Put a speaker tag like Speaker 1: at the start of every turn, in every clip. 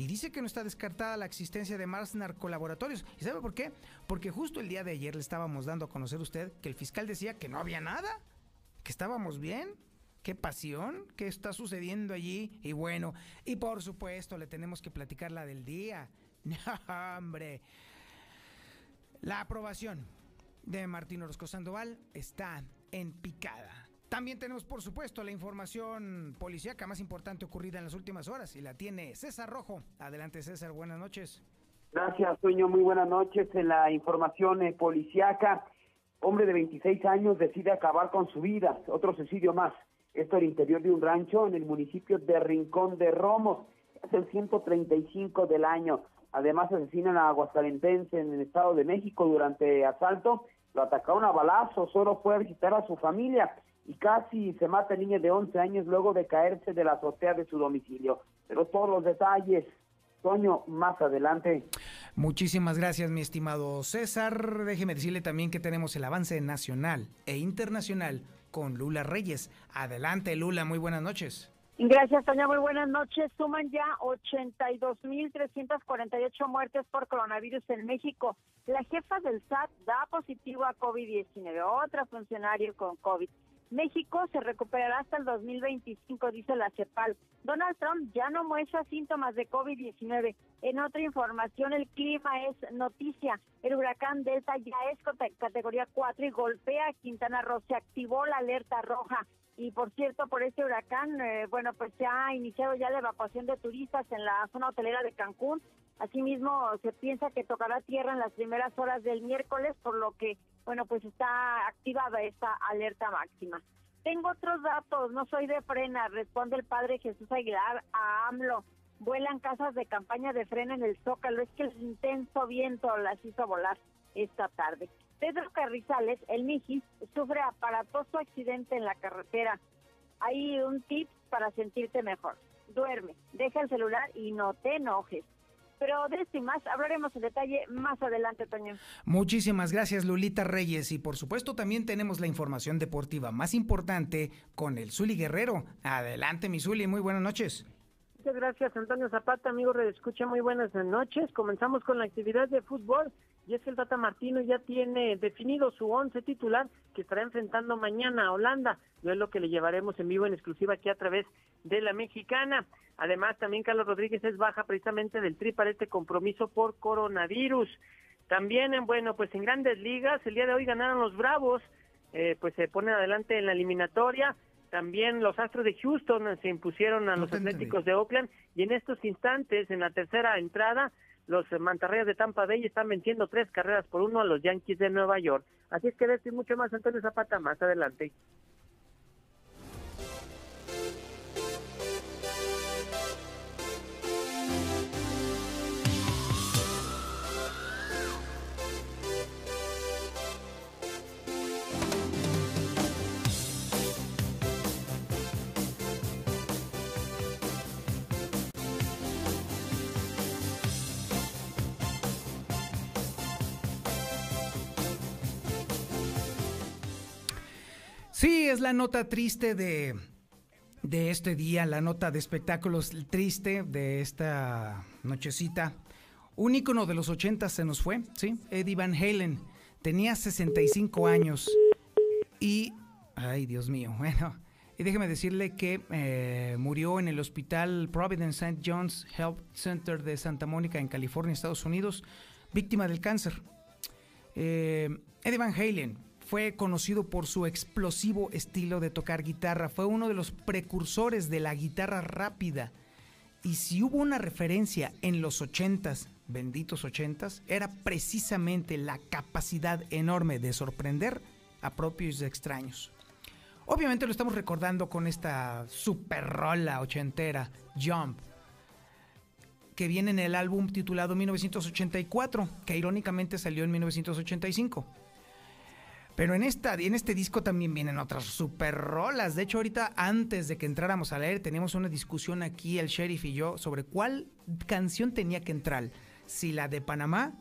Speaker 1: Y dice que no está descartada la existencia de más narcolaboratorios. ¿Y sabe por qué? Porque justo el día de ayer le estábamos dando a conocer a usted que el fiscal decía que no había nada, que estábamos bien. Qué pasión, qué está sucediendo allí. Y bueno, y por supuesto le tenemos que platicar la del día. Hombre. La aprobación de Martín Orozco Sandoval está en picada. También tenemos, por supuesto, la información policíaca más importante ocurrida en las últimas horas y la tiene César Rojo. Adelante, César, buenas noches.
Speaker 2: Gracias, Sueño, muy buenas noches. En la información eh, policíaca, hombre de 26 años decide acabar con su vida, otro suicidio más. Esto el interior de un rancho en el municipio de Rincón de Romos. Es el 135 del año. Además asesinan a Aguascalentense en el Estado de México durante asalto. Lo atacaron a balazo, solo fue a visitar a su familia y casi se mata el niño de 11 años luego de caerse de la azotea de su domicilio. Pero todos los detalles, Toño, más adelante.
Speaker 1: Muchísimas gracias, mi estimado César. Déjeme decirle también que tenemos el avance nacional e internacional con Lula Reyes. Adelante, Lula, muy buenas noches.
Speaker 3: Gracias, Toña. Muy buenas noches. Suman ya 82.348 muertes por coronavirus en México. La jefa del SAT da positivo a COVID-19, otra funcionario con COVID. México se recuperará hasta el 2025, dice la CEPAL. Donald Trump ya no muestra síntomas de COVID-19. En otra información, el clima es noticia. El huracán Delta ya es categoría 4 y golpea a Quintana Roo. Se activó la alerta roja. Y por cierto, por este huracán, eh, bueno, pues se ha iniciado ya la evacuación de turistas en la zona hotelera de Cancún. Asimismo, se piensa que tocará tierra en las primeras horas del miércoles, por lo que, bueno, pues está activada esta alerta máxima. Tengo otros datos, no soy de frena, responde el padre Jesús Aguilar a AMLO. Vuelan casas de campaña de frena en el Zócalo, es que el intenso viento las hizo volar esta tarde. Pedro Carrizales, el Mijis, sufre aparatoso accidente en la carretera. Hay un tip para sentirte mejor. Duerme, deja el celular y no te enojes. Pero de esto y más hablaremos en detalle más adelante, Toño.
Speaker 1: Muchísimas gracias, Lulita Reyes. Y por supuesto también tenemos la información deportiva más importante con el Zuli Guerrero. Adelante, mi Zuli, muy buenas noches.
Speaker 4: Muchas gracias, Antonio Zapata, amigo Escucha, muy buenas noches. Comenzamos con la actividad de fútbol y es que el Tata Martino ya tiene definido su once titular que estará enfrentando mañana a Holanda. Yo es lo que le llevaremos en vivo en exclusiva aquí a través de la mexicana. Además, también Carlos Rodríguez es baja precisamente del tri para este compromiso por coronavirus. También, en, bueno, pues en grandes ligas, el día de hoy ganaron los Bravos, eh, pues se ponen adelante en la eliminatoria. También los Astros de Houston se impusieron a los Atléticos de Oakland y en estos instantes, en la tercera entrada, los mantarrayas de Tampa Bay están venciendo tres carreras por uno a los Yankees de Nueva York. Así es que de esto y mucho más, Antonio Zapata, más adelante.
Speaker 1: Sí, es la nota triste de, de este día, la nota de espectáculos triste de esta nochecita. Un ícono de los 80 se nos fue, ¿sí? Eddie Van Halen. Tenía 65 años y... Ay, Dios mío, bueno. Y déjeme decirle que eh, murió en el hospital Providence St. John's Health Center de Santa Mónica, en California, Estados Unidos, víctima del cáncer. Eh, Eddie Van Halen fue conocido por su explosivo estilo de tocar guitarra, fue uno de los precursores de la guitarra rápida. Y si hubo una referencia en los ochentas, benditos ochentas, era precisamente la capacidad enorme de sorprender a propios extraños. Obviamente lo estamos recordando con esta super rola ochentera, Jump, que viene en el álbum titulado 1984, que irónicamente salió en 1985. Pero en, esta, en este disco también vienen otras super rolas. De hecho, ahorita antes de que entráramos a leer, teníamos una discusión aquí, el sheriff y yo, sobre cuál canción tenía que entrar. Si la de Panamá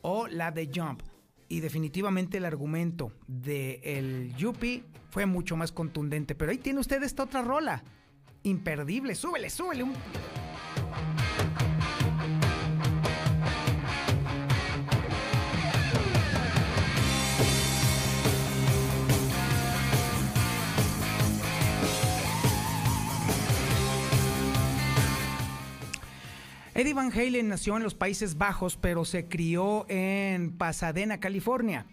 Speaker 1: o la de Jump. Y definitivamente el argumento de el Yuppie fue mucho más contundente. Pero ahí tiene usted esta otra rola. Imperdible. Súbele, súbele un... Eddie Van Halen nació en los Países Bajos, pero se crió en Pasadena, California.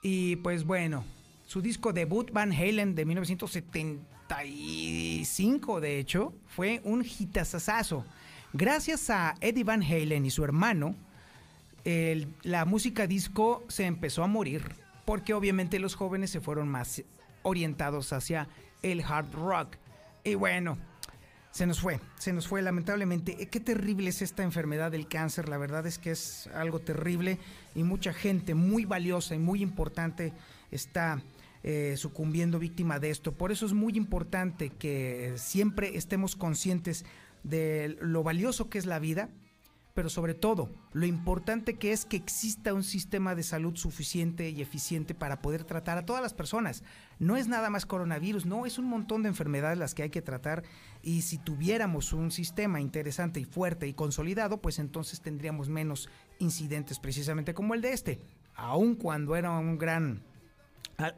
Speaker 1: Y pues bueno, su disco debut Van Halen de 1975, de hecho, fue un hitazazazo. Gracias a Eddie Van Halen y su hermano, la música disco se empezó a morir, porque obviamente los jóvenes se fueron más orientados hacia el hard rock. Y bueno, se nos fue, se nos fue lamentablemente. Eh, qué terrible es esta enfermedad del cáncer, la verdad es que es algo terrible y mucha gente muy valiosa y muy importante está eh, sucumbiendo víctima de esto. Por eso es muy importante que siempre estemos conscientes de lo valioso que es la vida, pero sobre todo lo importante que es que exista un sistema de salud suficiente y eficiente para poder tratar a todas las personas. No es nada más coronavirus, no, es un montón de enfermedades las que hay que tratar y si tuviéramos un sistema interesante y fuerte y consolidado, pues entonces tendríamos menos incidentes precisamente como el de este, aun cuando era un gran,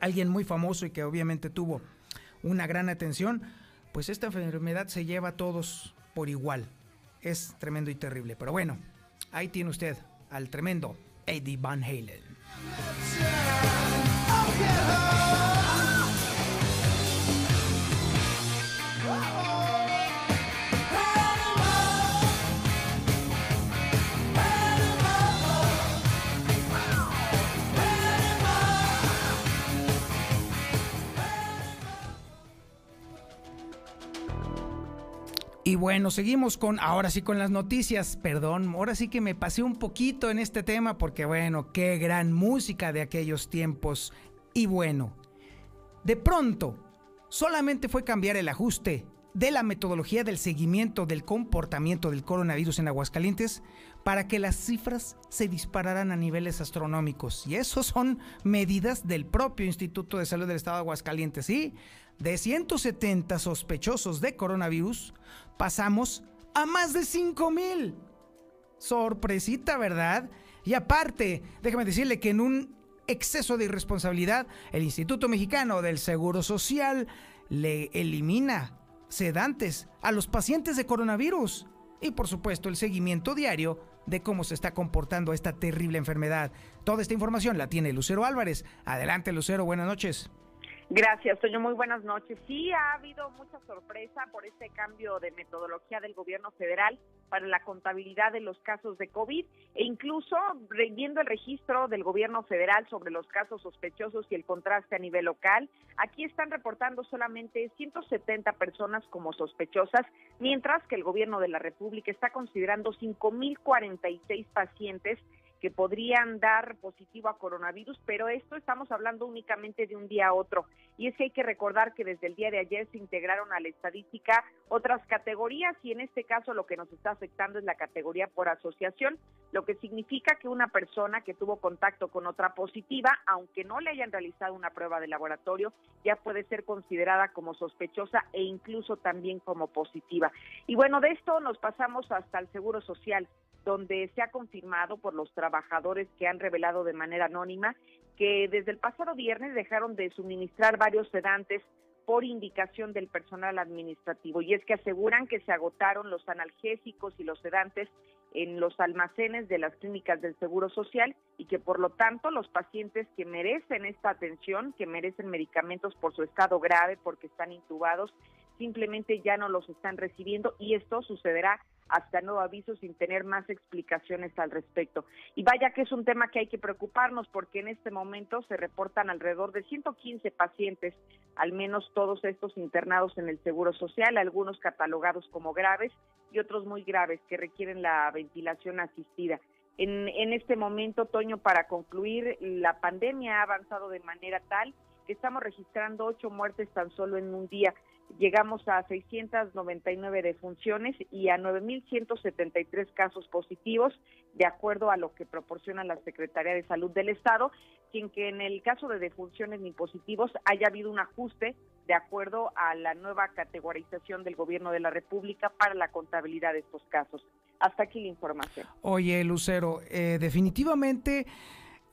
Speaker 1: alguien muy famoso y que obviamente tuvo una gran atención, pues esta enfermedad se lleva a todos por igual es tremendo y terrible. Pero bueno, ahí tiene usted al tremendo Eddie Van Halen. Y bueno, seguimos con, ahora sí con las noticias, perdón, ahora sí que me pasé un poquito en este tema porque bueno, qué gran música de aquellos tiempos. Y bueno, de pronto, solamente fue cambiar el ajuste de la metodología del seguimiento del comportamiento del coronavirus en Aguascalientes para que las cifras se dispararan a niveles astronómicos. Y eso son medidas del propio Instituto de Salud del Estado de Aguascalientes. ¿sí? de 170 sospechosos de coronavirus, pasamos a más de 5 mil. Sorpresita, ¿verdad? Y aparte, déjame decirle que en un exceso de irresponsabilidad, el Instituto Mexicano del Seguro Social le elimina sedantes a los pacientes de coronavirus. Y por supuesto el seguimiento diario de cómo se está comportando esta terrible enfermedad. Toda esta información la tiene Lucero Álvarez. Adelante Lucero, buenas noches.
Speaker 5: Gracias, Toño. Muy buenas noches. Sí, ha habido mucha sorpresa por este cambio de metodología del gobierno federal para la contabilidad de los casos de COVID e incluso viendo el registro del gobierno federal sobre los casos sospechosos y el contraste a nivel local, aquí están reportando solamente 170 personas como sospechosas, mientras que el gobierno de la República está considerando 5.046 pacientes que podrían dar positivo a coronavirus, pero esto estamos hablando únicamente de un día a otro. Y es que hay que recordar que desde el día de ayer se integraron a la estadística otras categorías y en este caso lo que nos está afectando es la categoría por asociación, lo que significa que una persona que tuvo contacto con otra positiva, aunque no le hayan realizado una prueba de laboratorio, ya puede ser considerada como sospechosa e incluso también como positiva. Y bueno, de esto nos pasamos hasta el Seguro Social donde se ha confirmado por los trabajadores que han revelado de manera anónima que desde el pasado viernes dejaron de suministrar varios sedantes por indicación del personal administrativo. Y es que aseguran que se agotaron los analgésicos y los sedantes en los almacenes de las clínicas del Seguro Social y que por lo tanto los pacientes que merecen esta atención, que merecen medicamentos por su estado grave, porque están intubados, simplemente ya no los están recibiendo y esto sucederá hasta nuevo aviso sin tener más explicaciones al respecto. Y vaya que es un tema que hay que preocuparnos porque en este momento se reportan alrededor de 115 pacientes, al menos todos estos internados en el Seguro Social, algunos catalogados como graves y otros muy graves que requieren la ventilación asistida. En, en este momento, Toño, para concluir, la pandemia ha avanzado de manera tal que estamos registrando ocho muertes tan solo en un día llegamos a 699 defunciones y a 9.173 casos positivos, de acuerdo a lo que proporciona la Secretaría de Salud del Estado, sin que en el caso de defunciones ni positivos haya habido un ajuste de acuerdo a la nueva categorización del Gobierno de la República para la contabilidad de estos casos. Hasta aquí la información.
Speaker 1: Oye, Lucero, eh, definitivamente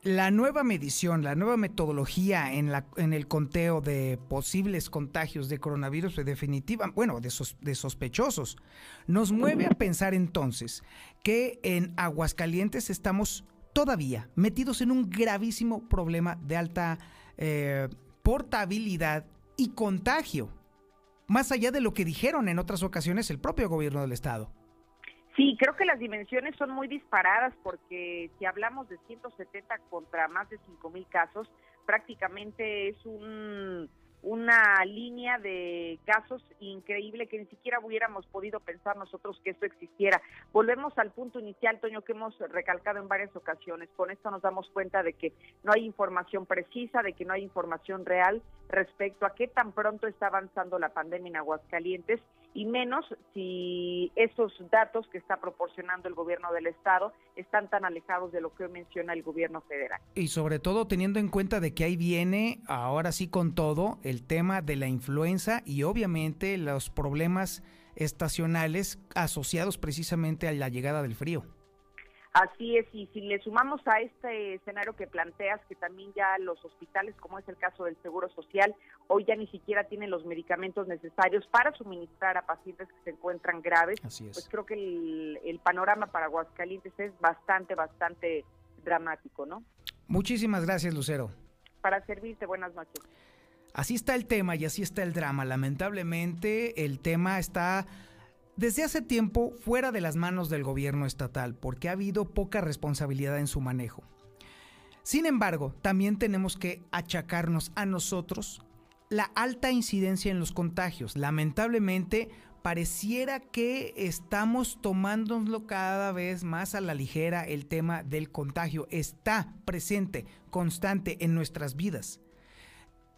Speaker 1: la nueva medición, la nueva metodología en, la, en el conteo de posibles contagios de coronavirus definitiva, bueno, de, sospechosos, nos mueve a pensar entonces que en Aguascalientes estamos todavía metidos en un gravísimo problema de alta eh, portabilidad y contagio, más allá de lo que dijeron en otras ocasiones el propio gobierno del estado.
Speaker 5: Sí, creo que las dimensiones son muy disparadas porque si hablamos de 170 contra más de 5 mil casos, prácticamente es un una línea de casos increíble que ni siquiera hubiéramos podido pensar nosotros que esto existiera. Volvemos al punto inicial, Toño, que hemos recalcado en varias ocasiones. Con esto nos damos cuenta de que no hay información precisa, de que no hay información real respecto a qué tan pronto está avanzando la pandemia en Aguascalientes y menos si esos datos que está proporcionando el gobierno del estado están tan alejados de lo que menciona el gobierno federal.
Speaker 1: Y sobre todo teniendo en cuenta de que ahí viene ahora sí con todo el tema de la influenza y obviamente los problemas estacionales asociados precisamente a la llegada del frío.
Speaker 5: Así es, y si le sumamos a este escenario que planteas, que también ya los hospitales, como es el caso del Seguro Social, hoy ya ni siquiera tienen los medicamentos necesarios para suministrar a pacientes que se encuentran graves, pues creo que el, el panorama para Aguascalientes es bastante, bastante dramático, ¿no?
Speaker 1: Muchísimas gracias, Lucero.
Speaker 5: Para servirte, buenas noches.
Speaker 1: Así está el tema y así está el drama. Lamentablemente el tema está desde hace tiempo fuera de las manos del gobierno estatal porque ha habido poca responsabilidad en su manejo. Sin embargo, también tenemos que achacarnos a nosotros la alta incidencia en los contagios. Lamentablemente, pareciera que estamos tomándolo cada vez más a la ligera el tema del contagio. Está presente, constante en nuestras vidas.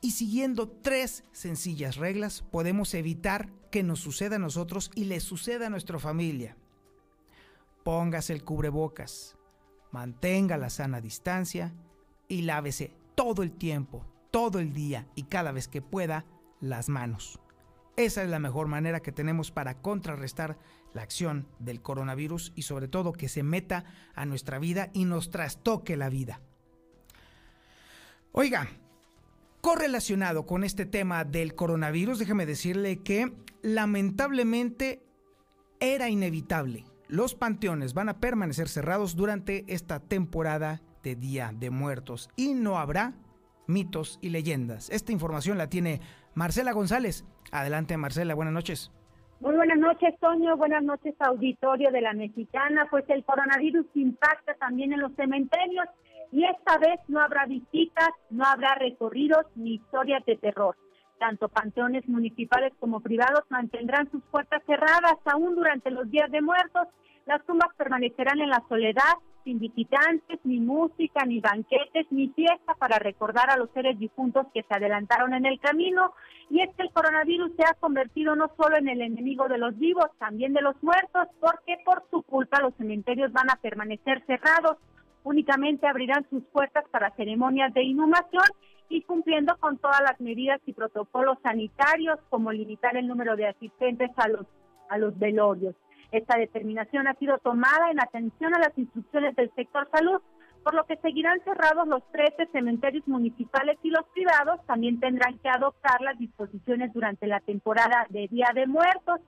Speaker 1: Y siguiendo tres sencillas reglas podemos evitar que nos suceda a nosotros y le suceda a nuestra familia. Póngase el cubrebocas, mantenga la sana distancia y lávese todo el tiempo, todo el día y cada vez que pueda las manos. Esa es la mejor manera que tenemos para contrarrestar la acción del coronavirus y sobre todo que se meta a nuestra vida y nos trastoque la vida. Oiga, correlacionado con este tema del coronavirus, déjeme decirle que lamentablemente era inevitable. Los panteones van a permanecer cerrados durante esta temporada de Día de Muertos y no habrá mitos y leyendas. Esta información la tiene Marcela González. Adelante Marcela, buenas noches.
Speaker 6: Muy buenas noches, Toño. Buenas noches, auditorio de la Mexicana. Pues el coronavirus impacta también en los cementerios y esta vez no habrá visitas, no habrá recorridos ni historias de terror. Tanto panteones municipales como privados mantendrán sus puertas cerradas aún durante los días de muertos. Las tumbas permanecerán en la soledad, sin visitantes, ni música, ni banquetes, ni fiesta para recordar a los seres difuntos que se adelantaron en el camino. Y es que el coronavirus se ha convertido no solo en el enemigo de los vivos, también de los muertos, porque por su culpa los cementerios van a permanecer cerrados únicamente abrirán sus puertas para ceremonias de inhumación y cumpliendo con todas las medidas y protocolos sanitarios, como limitar el número de asistentes a los, a los velorios. Esta determinación ha sido tomada en atención a las instrucciones del sector salud, por lo que seguirán cerrados los 13 cementerios municipales y los privados también tendrán que adoptar las disposiciones durante la temporada de Día de Muertos.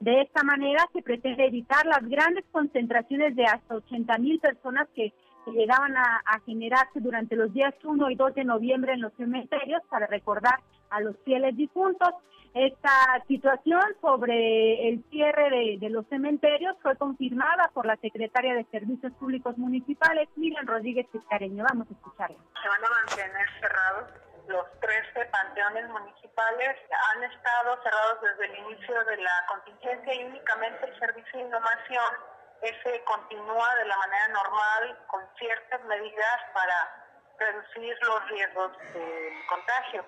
Speaker 6: De esta manera se pretende evitar las grandes concentraciones de hasta 80 mil personas que que llegaban a, generarse durante los días 1 y 2 de noviembre en los cementerios para recordar a los fieles difuntos. Esta situación sobre el cierre de, los cementerios fue confirmada por la secretaria de Servicios Públicos Municipales, Miriam Rodríguez Piscareño. Vamos a escucharla.
Speaker 7: Se van a mantener cerrados los 13 panteones municipales han estado cerrados desde el inicio de la contingencia y únicamente el servicio de innovación ese continúa de la manera normal con ciertas medidas para reducir los riesgos del contagio.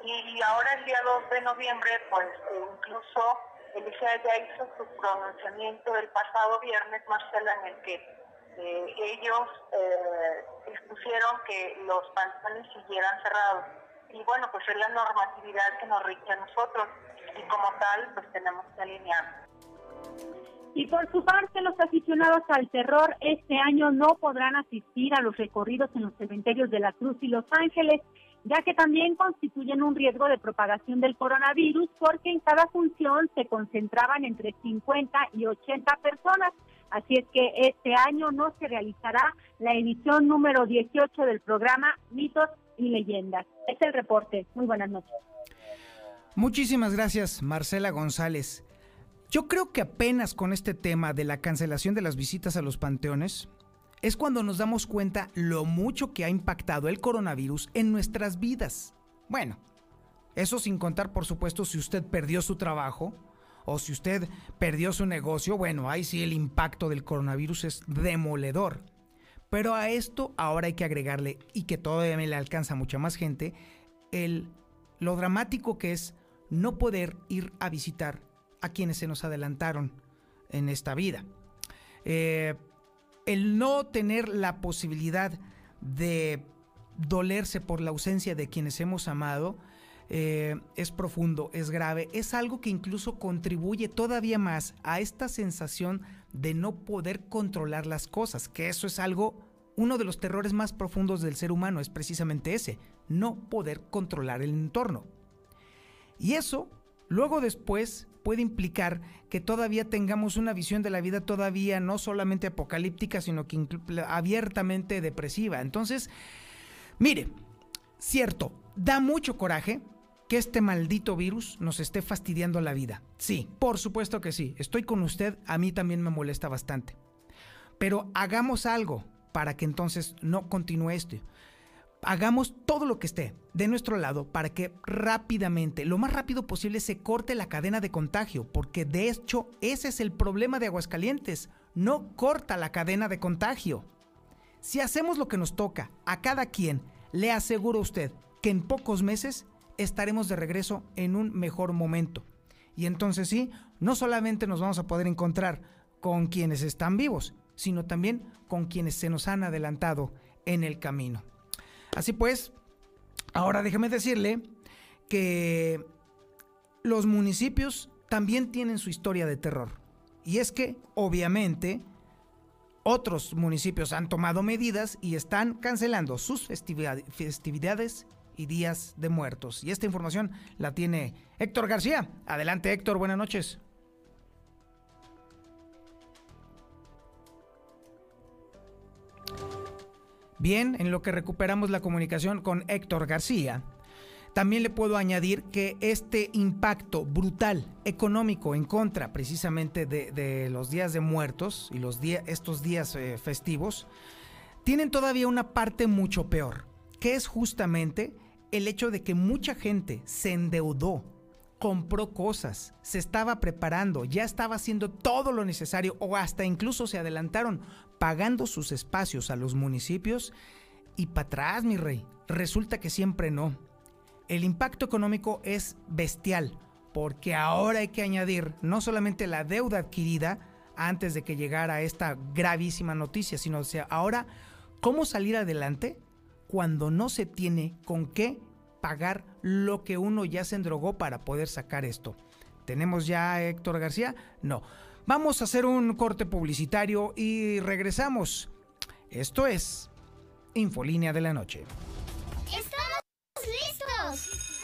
Speaker 7: Y ahora el día 2 de noviembre, pues incluso el ICEA ya hizo su pronunciamiento el pasado viernes, Marcela, en el que eh, ellos eh, expusieron que los pantanos siguieran cerrados. Y bueno, pues es la normatividad que nos rige a nosotros y como tal, pues tenemos que alinear.
Speaker 6: Y por su parte, los aficionados al terror este año no podrán asistir a los recorridos en los cementerios de la Cruz y Los Ángeles, ya que también constituyen un riesgo de propagación del coronavirus porque en cada función se concentraban entre 50 y 80 personas. Así es que este año no se realizará la edición número 18 del programa Mitos y Leyendas. Es el reporte. Muy buenas noches.
Speaker 1: Muchísimas gracias, Marcela González. Yo creo que apenas con este tema de la cancelación de las visitas a los panteones, es cuando nos damos cuenta lo mucho que ha impactado el coronavirus en nuestras vidas. Bueno, eso sin contar, por supuesto, si usted perdió su trabajo o si usted perdió su negocio, bueno, ahí sí el impacto del coronavirus es demoledor. Pero a esto ahora hay que agregarle, y que todavía me le alcanza a mucha más gente, el, lo dramático que es no poder ir a visitar a quienes se nos adelantaron en esta vida. Eh, el no tener la posibilidad de dolerse por la ausencia de quienes hemos amado eh, es profundo, es grave, es algo que incluso contribuye todavía más a esta sensación de no poder controlar las cosas, que eso es algo, uno de los terrores más profundos del ser humano es precisamente ese, no poder controlar el entorno. Y eso, luego después, puede implicar que todavía tengamos una visión de la vida todavía no solamente apocalíptica, sino que abiertamente depresiva. Entonces, mire, cierto, da mucho coraje que este maldito virus nos esté fastidiando la vida. Sí, por supuesto que sí. Estoy con usted, a mí también me molesta bastante. Pero hagamos algo para que entonces no continúe esto hagamos todo lo que esté de nuestro lado para que rápidamente, lo más rápido posible, se corte la cadena de contagio, porque de hecho ese es el problema de Aguascalientes, no corta la cadena de contagio. Si hacemos lo que nos toca a cada quien, le aseguro a usted que en pocos meses estaremos de regreso en un mejor momento. Y entonces sí, no solamente nos vamos a poder encontrar con quienes están vivos, sino también con quienes se nos han adelantado en el camino. Así pues, ahora déjeme decirle que los municipios también tienen su historia de terror. Y es que, obviamente, otros municipios han tomado medidas y están cancelando sus festividades y días de muertos. Y esta información la tiene Héctor García. Adelante Héctor, buenas noches. Bien, en lo que recuperamos la comunicación con Héctor García, también le puedo añadir que este impacto brutal económico en contra precisamente de, los días de muertos y estos días eh, festivos, tienen todavía una parte mucho peor, que es justamente el hecho de que mucha gente se endeudó, compró cosas, se estaba preparando, ya estaba haciendo todo lo necesario o hasta incluso se adelantaron pagando sus espacios a los municipios y para atrás, mi rey. Resulta que siempre no. El impacto económico es bestial, porque ahora hay que añadir no solamente la deuda adquirida antes de que llegara esta gravísima noticia, sino sea, ahora cómo salir adelante cuando no se tiene con qué pagar lo que uno ya se endrogó para poder sacar esto. ¿Tenemos ya a Héctor García? No. Vamos a hacer un corte publicitario y regresamos. Esto es Infolínea de la Noche.
Speaker 8: ¡Estamos listos!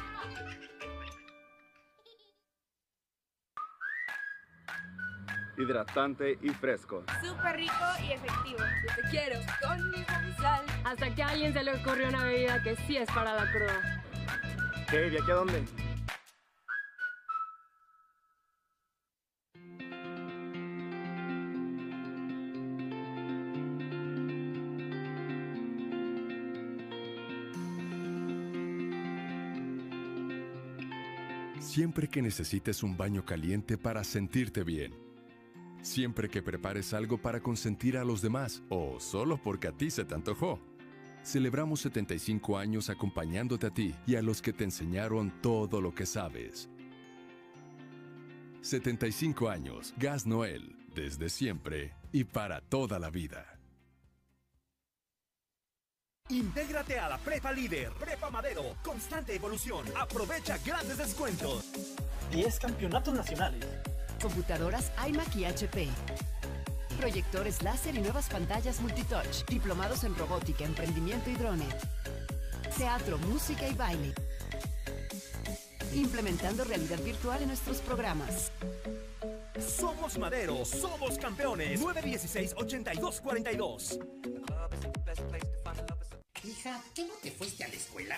Speaker 9: Hidratante y fresco.
Speaker 10: Súper rico y efectivo. Yo te quiero con mi sal.
Speaker 11: Hasta que a alguien se le ocurrió una bebida que sí es para la cruda.
Speaker 9: ¿Qué? ¿De aquí a dónde?
Speaker 12: Siempre que necesites un baño caliente para sentirte bien Siempre que prepares algo para consentir a los demás o solo porque a ti se te antojó. Celebramos 75 años acompañándote a ti y a los que te enseñaron todo lo que sabes. 75 años, Gas Noel, desde siempre y para toda la vida.
Speaker 13: Intégrate a la Prepa Líder, Prepa Madero, constante evolución. Aprovecha grandes descuentos.
Speaker 14: 10 campeonatos nacionales.
Speaker 15: Computadoras iMac y HP. Proyectores láser y nuevas pantallas multitouch. Diplomados en robótica, emprendimiento y drone. Teatro, música y baile. Implementando realidad virtual en nuestros programas.
Speaker 13: Somos Madero, somos campeones. 916-8242.
Speaker 16: Hija, ¿qué no te fuiste a la escuela?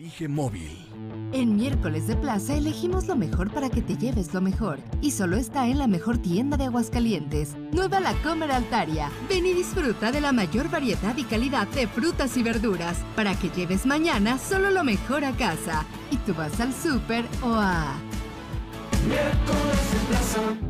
Speaker 13: Elige móvil.
Speaker 17: En miércoles de plaza elegimos lo mejor para que te lleves lo mejor. Y solo está en la mejor tienda de Aguascalientes. Nueva La Comer Altaria. Ven y disfruta de la mayor variedad y calidad de frutas y verduras. Para que lleves mañana solo lo mejor a casa. Y tú vas al súper o a...
Speaker 18: Miércoles de plaza.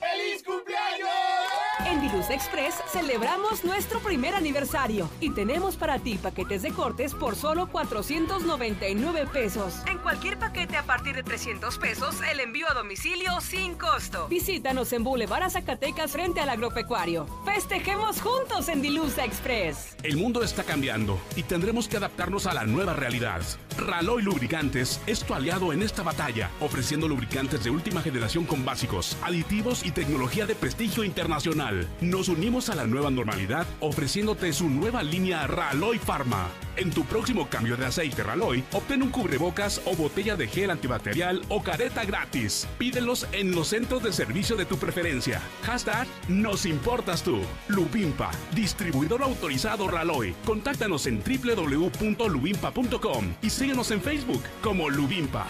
Speaker 18: ¡Feliz cumpleaños!
Speaker 19: En Diluz Express celebramos nuestro primer aniversario y tenemos para ti paquetes de cortes por solo 499 pesos. En cualquier paquete a partir de 300 pesos, el envío a domicilio sin costo. Visítanos en Boulevard a Zacatecas frente al agropecuario. Festejemos juntos en Diluz Express.
Speaker 20: El mundo está cambiando y tendremos que adaptarnos a la nueva realidad. Raloy Lubricantes es tu aliado en esta batalla, ofreciendo lubricantes de última generación con básicos, aditivos y tecnología de prestigio internacional. Nos unimos a la nueva normalidad ofreciéndote su nueva línea Raloy Pharma. En tu próximo cambio de aceite Raloy, obtén un cubrebocas o botella de gel antibacterial o careta gratis. Pídelos en los centros de servicio de tu preferencia. Hashtag Nos importas tú. Lubimpa, distribuidor autorizado Raloy. Contáctanos en www.lubimpa.com y síguenos en Facebook como Lubimpa.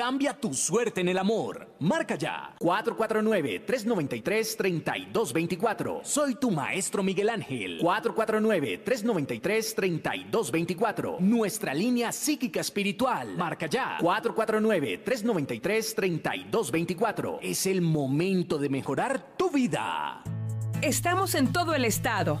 Speaker 21: Cambia tu suerte en el amor. Marca ya. 449-393-3224. Soy tu maestro Miguel Ángel. 449-393-3224. Nuestra línea psíquica espiritual. Marca ya. 449-393-3224. Es el momento de mejorar tu vida.
Speaker 19: Estamos en todo el estado.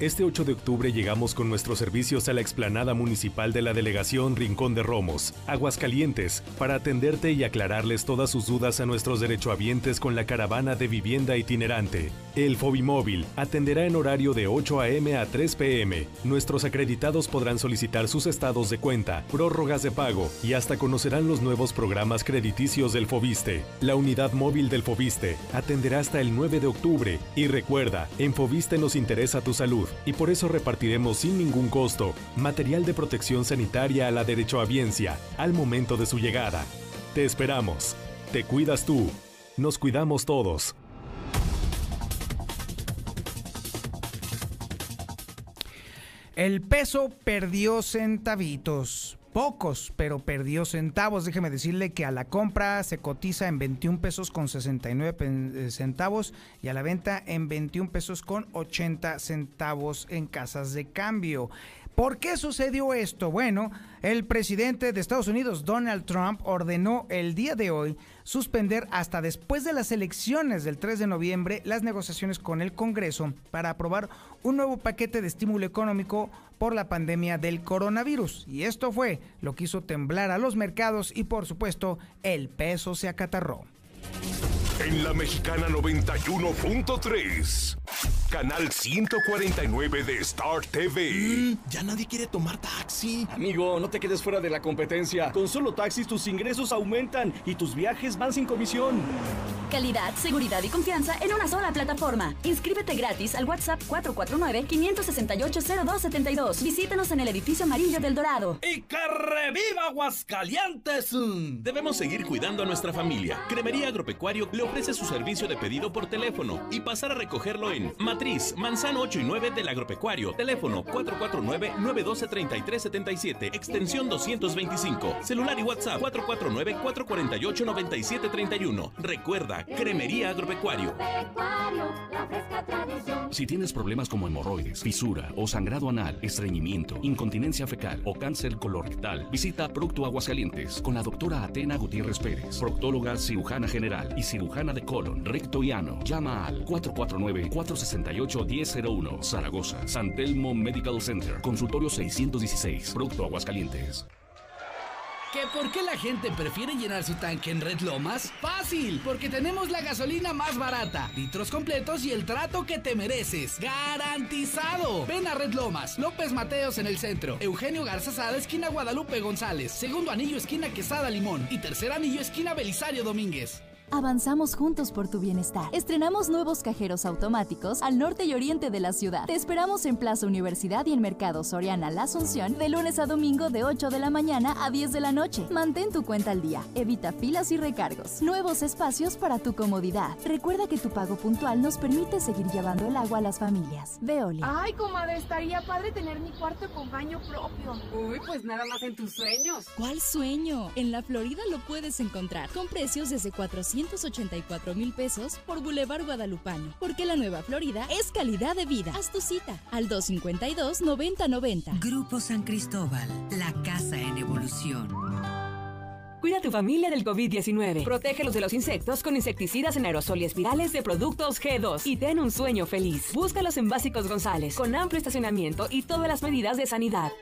Speaker 22: Este 8 de octubre llegamos con nuestros servicios a la explanada municipal de la delegación Rincón de Romos, Aguascalientes, para atenderte y aclararles todas sus dudas a nuestros derechohabientes con la caravana de vivienda itinerante. El Fobimóvil atenderá en horario de 8 a.m. a 3 p.m. Nuestros acreditados podrán solicitar sus estados de cuenta, prórrogas de pago y hasta conocerán los nuevos programas crediticios del Fobiste. La unidad móvil del Fobiste atenderá hasta el 9 de octubre y recuerda, en Fobiste nos interesa tu salud y por eso repartiremos sin ningún costo material de protección sanitaria a la derechohabiencia al momento de su llegada. Te esperamos. Te cuidas tú. Nos cuidamos todos.
Speaker 1: El peso perdió centavitos. Pocos, pero perdió centavos. Déjeme decirle que a la compra se cotiza en 21 pesos con 69 eh, centavos y a la venta en 21 pesos con 80 centavos en casas de cambio. ¿Por qué sucedió esto? Bueno, el presidente de Estados Unidos, Donald Trump, ordenó el día de hoy suspender hasta después de las elecciones del 3 de noviembre las negociaciones con el Congreso para aprobar un nuevo paquete de estímulo económico por la pandemia del coronavirus. Y esto fue lo que hizo temblar a los mercados y por supuesto el peso se acatarró.
Speaker 23: En la mexicana 91.3. Canal 149 de Star TV.
Speaker 24: Mm, ya nadie quiere tomar taxi.
Speaker 13: Amigo, no te quedes fuera de la competencia. Con solo taxis tus ingresos aumentan y tus viajes van sin comisión.
Speaker 25: Calidad, seguridad y confianza en una sola plataforma. Inscríbete gratis al WhatsApp 449-568-0272. Visítanos en el edificio amarillo del Dorado.
Speaker 24: ¡Y que reviva Aguascalientes!
Speaker 26: Debemos seguir cuidando a nuestra familia. Cremería Agropecuario le ofrece su servicio de pedido por teléfono y pasar a recogerlo en Matriz, Manzano 8 y 9 del Agropecuario. Teléfono 449-912-3377, extensión 225. Celular y WhatsApp 449-448-9731. Recuerda, Cremería Agropecuario.
Speaker 20: Si tienes problemas como hemorroides, fisura o sangrado anal, estreñimiento, incontinencia fecal o cáncer colorectal, visita Procto Aguascalientes con la doctora Atena Gutiérrez Pérez, proctóloga cirujana general y cirujana de colon, recto y. Llama al 449-468-1001, Zaragoza, San Telmo Medical Center, consultorio 616, Producto Aguascalientes.
Speaker 27: ¿Que por qué la gente prefiere llenar su tanque en Red Lomas? Fácil, porque tenemos la gasolina más barata, litros completos y el trato que te mereces. ¡Garantizado! Ven a Red Lomas, López Mateos en el centro, Eugenio Garzazada, esquina Guadalupe González, segundo anillo, esquina Quesada Limón y tercer anillo, esquina Belisario Domínguez.
Speaker 28: Avanzamos juntos por tu bienestar. Estrenamos nuevos cajeros automáticos al norte y oriente de la ciudad. Te esperamos en Plaza Universidad y en Mercado Soriana La Asunción de lunes a domingo de 8 de la mañana a 10 de la noche. Mantén tu cuenta al día. Evita filas y recargos. Nuevos espacios para tu comodidad. Recuerda que tu pago puntual nos permite seguir llevando el agua a las familias. Veole.
Speaker 29: Ay, comadre, estaría padre tener mi cuarto con baño propio.
Speaker 30: Uy, pues nada más en tus sueños.
Speaker 28: ¿Cuál sueño? En la Florida lo puedes encontrar con precios desde 400 184 mil pesos por Boulevard Guadalupano. Porque la Nueva Florida es calidad de vida. Haz tu cita al 252-9090.
Speaker 17: Grupo San Cristóbal, la casa en evolución.
Speaker 19: Cuida a tu familia del COVID-19. Protégelos de los insectos con insecticidas en aerosol y espirales de productos G2 y ten un sueño feliz. Búscalos en Básicos González, con amplio estacionamiento y todas las medidas de sanidad.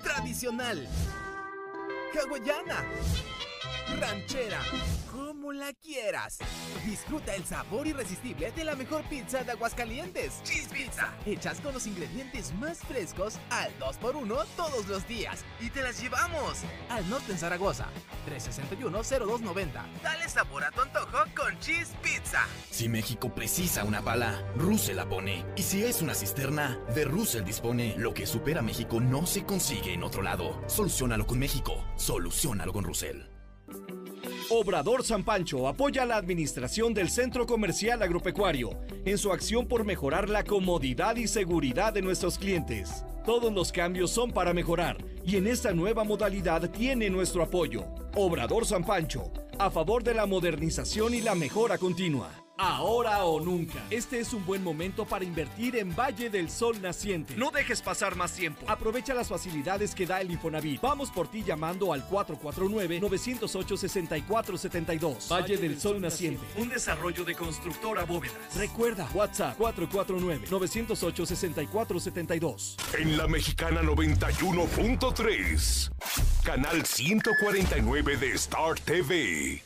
Speaker 24: Tradicional. Hawaiana. Ranchera la quieras. Disfruta el sabor irresistible de la mejor pizza de Aguascalientes. Cheese Pizza. Hechas con los ingredientes más frescos al 2x1 todos los días. Y te las llevamos al norte en Zaragoza. 361-0290. Dale sabor a tu antojo con Cheese Pizza.
Speaker 31: Si México precisa una pala, Russell la pone. Y si es una cisterna, de Russell dispone. Lo que supera México no se consigue en otro lado. Solucionalo con México. Solucionalo con Russell.
Speaker 13: Obrador San Pancho apoya la administración del Centro Comercial Agropecuario en su acción por mejorar la comodidad y seguridad de nuestros clientes. Todos los cambios son para mejorar y en esta nueva modalidad tiene nuestro apoyo. Obrador San Pancho, a favor de la modernización y la mejora continua. Ahora o nunca. Este es un buen momento para invertir en Valle del Sol Naciente. No dejes pasar más tiempo. Aprovecha las facilidades que da el Infonavit. Vamos por ti llamando al 449-908-6472. Valle del Sol Naciente. Un desarrollo de constructora bóvedas. Recuerda, WhatsApp 449-908-6472.
Speaker 23: En la mexicana 91.3. Canal 149 de Star TV.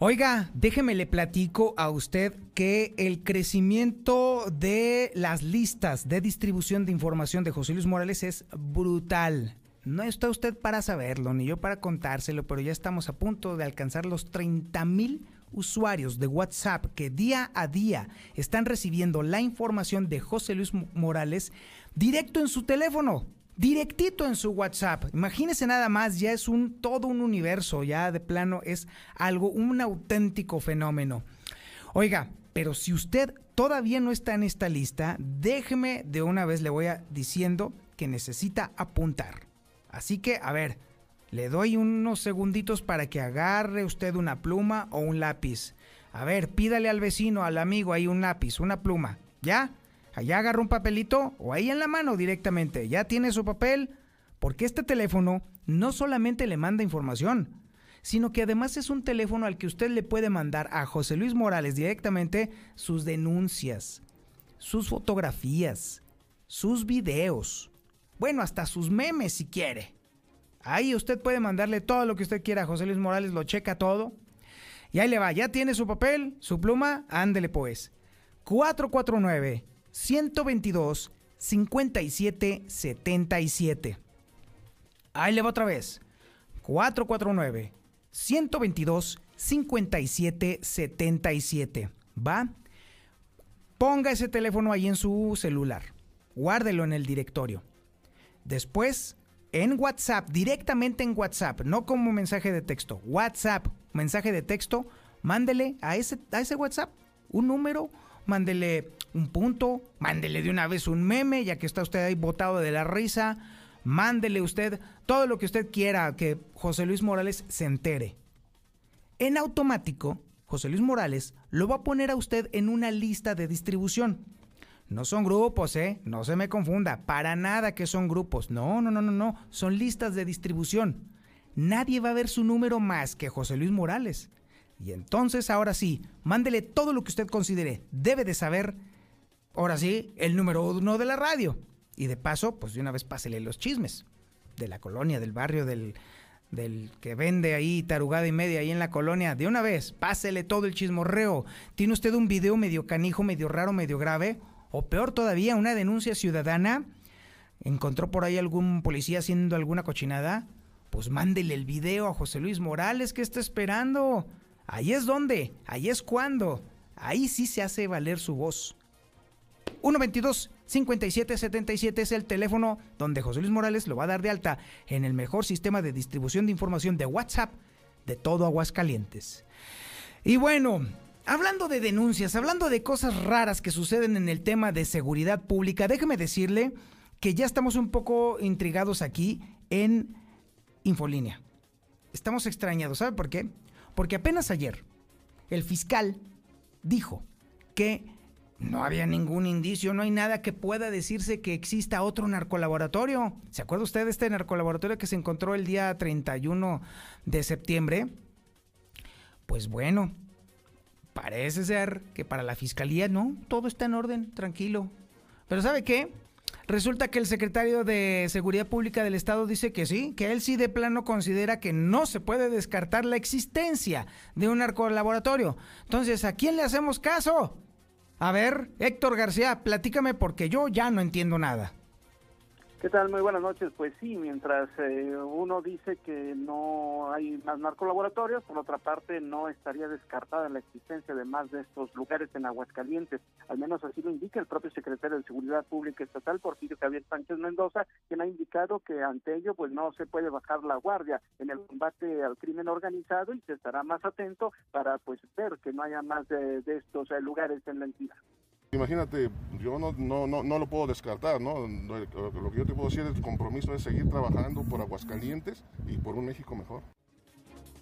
Speaker 1: Oiga, déjeme le platico a usted que el crecimiento de las listas de distribución de información de José Luis Morales es brutal. No está usted para saberlo, ni yo para contárselo, pero ya estamos a punto de alcanzar los 30 mil usuarios de WhatsApp que día a día están recibiendo la información de José Luis Morales directo en su teléfono directito en su WhatsApp. Imagínese nada más, ya es un todo un universo, ya de plano es algo, un auténtico fenómeno. Oiga, pero si usted todavía no está en esta lista, déjeme de una vez le voy a diciendo que necesita apuntar. Así que, a ver, Le doy unos segunditos para que agarre usted una pluma o un lápiz. A ver, pídale al vecino, al amigo ahí un lápiz, una pluma. ¿Ya? Allá agarra un papelito o ahí en la mano directamente. ¿Ya tiene su papel? Porque este teléfono no solamente le manda información, sino que además es un teléfono al que usted le puede mandar a José Luis Morales directamente sus denuncias, sus fotografías, sus videos, bueno, hasta sus memes si quiere. Ahí usted puede mandarle todo lo que usted quiera a José Luis Morales, lo checa todo. Y ahí le va, ya tiene su papel, su pluma, ándele pues. 449 122 57 77. Ahí le va otra vez. 449 122 57 77. ¿Va? Ponga ese teléfono ahí en su celular. Guárdelo en el directorio. Después, en WhatsApp, directamente en WhatsApp, no como mensaje de texto. WhatsApp, mensaje de texto, mándele a ese, a ese WhatsApp un número, mándele un punto, mándele de una vez un meme, ya que está usted ahí botado de la risa mándele usted todo lo que usted quiera que José Luis Morales se entere. En automático, José Luis Morales lo va a poner a usted en una lista de distribución. No son grupos, ¿eh? No se me confunda. Para nada que son grupos. No, no, no, no, no. Son listas de distribución. Nadie va a ver su número más que José Luis Morales. Y entonces, ahora sí, mándele todo lo que usted considere. Debe de saber, ahora sí, el número uno de la radio. Y de paso, pues de una vez pásele los chismes de la colonia, del barrio, del, del que vende ahí tarugada y media ahí en la colonia. De una vez, pásele todo el chismorreo. ¿Tiene usted un video medio canijo, medio raro, medio grave? O peor todavía, una denuncia ciudadana. ¿Encontró por ahí algún policía haciendo alguna cochinada? Pues mándele el video a José Luis Morales que está esperando. Ahí es donde, ahí es cuando. Ahí sí se hace valer su voz. 122 5777 es el teléfono donde José Luis Morales lo va a dar de alta en el mejor sistema de distribución de información de WhatsApp de todo Aguascalientes. Y bueno, hablando de denuncias, hablando de cosas raras que suceden en el tema de seguridad pública, déjeme decirle que ya estamos un poco intrigados aquí en Infolínea. Estamos extrañados, ¿sabe por qué? Porque apenas ayer el fiscal dijo que no había ningún indicio, no hay nada que pueda decirse que exista otro narcolaboratorio. ¿Se acuerda usted de este narcolaboratorio que se encontró el día 31 de septiembre? Pues bueno, parece ser que para la fiscalía no, todo está en orden, tranquilo. Pero ¿sabe qué? Resulta que el secretario de Seguridad Pública del Estado dice que sí, que él sí de plano considera que no se puede descartar la existencia de un narcolaboratorio. Entonces, ¿a quién le hacemos caso? A ver, Héctor García, platícame porque yo ya no entiendo nada.
Speaker 32: ¿Qué tal? Muy buenas noches. Pues sí, mientras eh, uno dice que no hay más narcolaboratorios, por otra parte no estaría descartada la existencia de más de estos lugares en Aguascalientes. Al menos así lo indica el propio secretario de Seguridad Pública Estatal, Porfirio Javier Sánchez Mendoza, quien ha indicado que ante ello pues no se puede bajar la guardia en el combate al crimen organizado y se estará más atento para pues ver que no haya más de, estos eh, lugares en la entidad.
Speaker 33: Imagínate, yo no, no, no, no, lo puedo descartar, ¿no? Lo que yo te puedo decir es el compromiso de seguir trabajando por Aguascalientes y por un México mejor.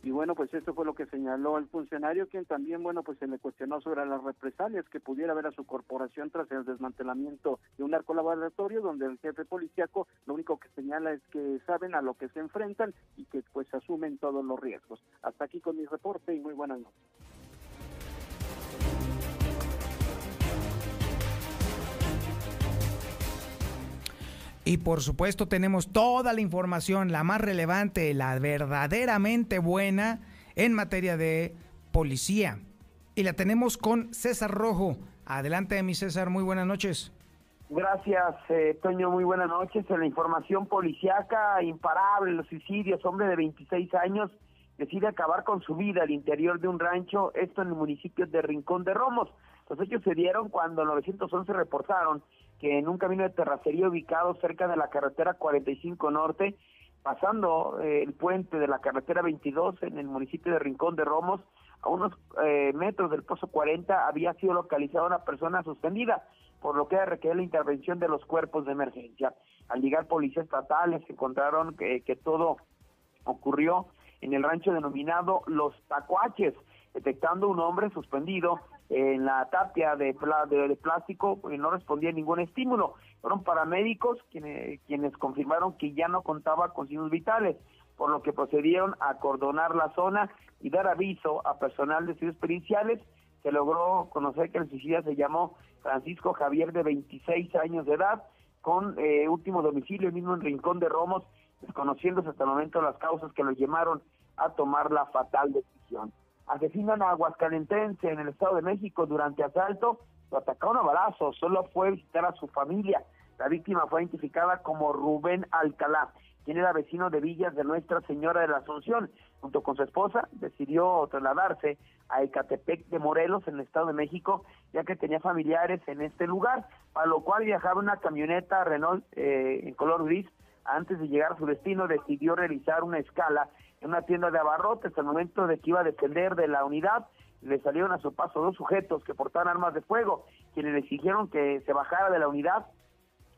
Speaker 32: Y bueno, pues esto fue lo que señaló el funcionario, quien también, bueno, pues se le cuestionó sobre las represalias que pudiera haber a su corporación tras el desmantelamiento de un arco laboratorio, donde el jefe policíaco lo único que señala es que saben a lo que se enfrentan y que pues asumen todos los riesgos. Hasta aquí con mi reporte y muy buenas noches.
Speaker 1: Y por supuesto tenemos toda la información, la más relevante, la verdaderamente buena en materia de policía. Y la tenemos con César Rojo. Adelante, mi César, muy buenas noches.
Speaker 2: Gracias, eh, Toño, muy buenas noches. En la información policiaca, imparable, los suicidios, hombre de 26 años decide acabar con su vida al interior de un rancho, esto en el municipio de Rincón de Romos. Los hechos se dieron cuando 911 reportaron que en un camino de terracería ubicado cerca de la carretera 45 Norte, pasando eh, el puente de la carretera 22 en el municipio de Rincón de Romos, a unos eh, metros del Pozo 40 había sido localizada una persona suspendida, por lo que requería la intervención de los cuerpos de emergencia. Al llegar policías estatales encontraron que, que todo ocurrió en el rancho denominado Los Tacuaches, detectando un hombre suspendido en la tapia de, de, plástico y no respondía ningún estímulo. Fueron paramédicos quienes, quienes confirmaron que ya no contaba con signos vitales, por lo que procedieron a acordonar la zona y dar aviso a personal de estudios periciales. Se logró conocer que el suicida se llamó Francisco Javier, de 26 años de edad, con eh, último domicilio mismo en Rincón de Romos, desconociéndose hasta el momento las causas que lo llamaron a tomar la fatal decisión asesinan a Aguascalentense en el Estado de México durante asalto, lo atacaron a balazos, solo fue visitar a su familia. La víctima fue identificada como Rubén Alcalá, quien era vecino de Villas de Nuestra Señora de la Asunción. Junto con su esposa, decidió trasladarse a Ecatepec de Morelos, en el Estado de México, ya que tenía familiares en este lugar, a lo cual viajaba una camioneta Renault eh, en color gris. Antes de llegar a su destino, decidió realizar una escala en una tienda de abarrotes. Al momento de que iba a descender de la unidad, le salieron a su paso dos sujetos que portaban armas de fuego, quienes le exigieron que se bajara de la unidad,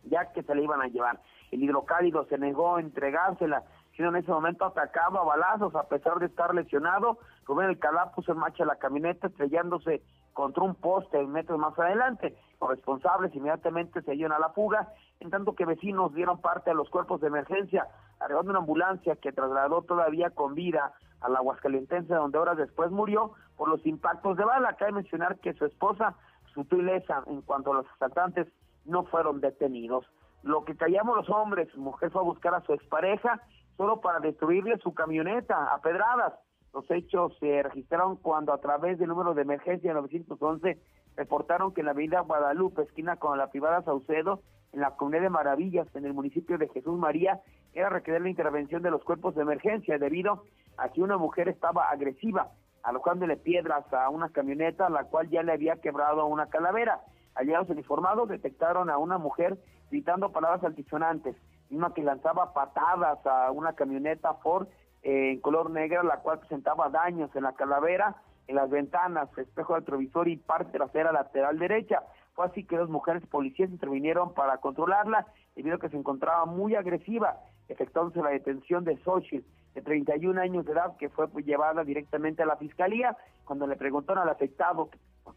Speaker 2: ya que se le iban a llevar. El hidrocálido se negó a entregársela, siendo en ese momento atacado a balazos, a pesar de estar lesionado. Rubén Alcalá puso en marcha la camioneta, estrellándose contra un poste metros más adelante. Los responsables inmediatamente se dieron a la fuga, en tanto que vecinos dieron parte a los cuerpos de emergencia, arribando una ambulancia que trasladó todavía con vida a la Aguascalientense, donde horas después murió por los impactos de bala. Cabe mencionar que su esposa resultó ilesa en cuanto a los asaltantes no fueron detenidos. Lo que callamos los hombres, su mujer fue a buscar a su expareja solo para destruirle su camioneta a pedradas. Los hechos se registraron cuando a través del número de emergencia 911 reportaron que en la avenida Guadalupe, esquina con la privada Saucedo, en la comunidad de Maravillas, en el municipio de Jesús María, era requerir la intervención de los cuerpos de emergencia debido a que una mujer estaba agresiva, alojándole piedras a una camioneta, la cual ya le había quebrado una calavera. Al llegar los uniformados detectaron a una mujer gritando palabras altisonantes, misma que lanzaba patadas a una camioneta Ford eh, en color negra, la cual presentaba daños en la calavera, en las ventanas, espejo retrovisor y parte trasera lateral derecha. Fue así que dos mujeres policías intervinieron para controlarla, debido a que se encontraba muy agresiva, efectuándose la detención de Xochitl, de 31 años de edad, que fue pues, llevada directamente a la fiscalía. Cuando le preguntaron al afectado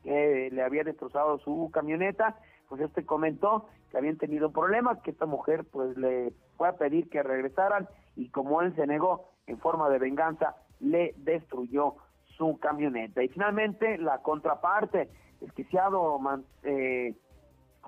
Speaker 2: que le había destrozado su camioneta, pues este comentó que habían tenido un problema, que esta mujer pues le fue a pedir que regresaran y como él se negó en forma de venganza, le destruyó su camioneta. Y finalmente, la contraparte, el quiciado eh,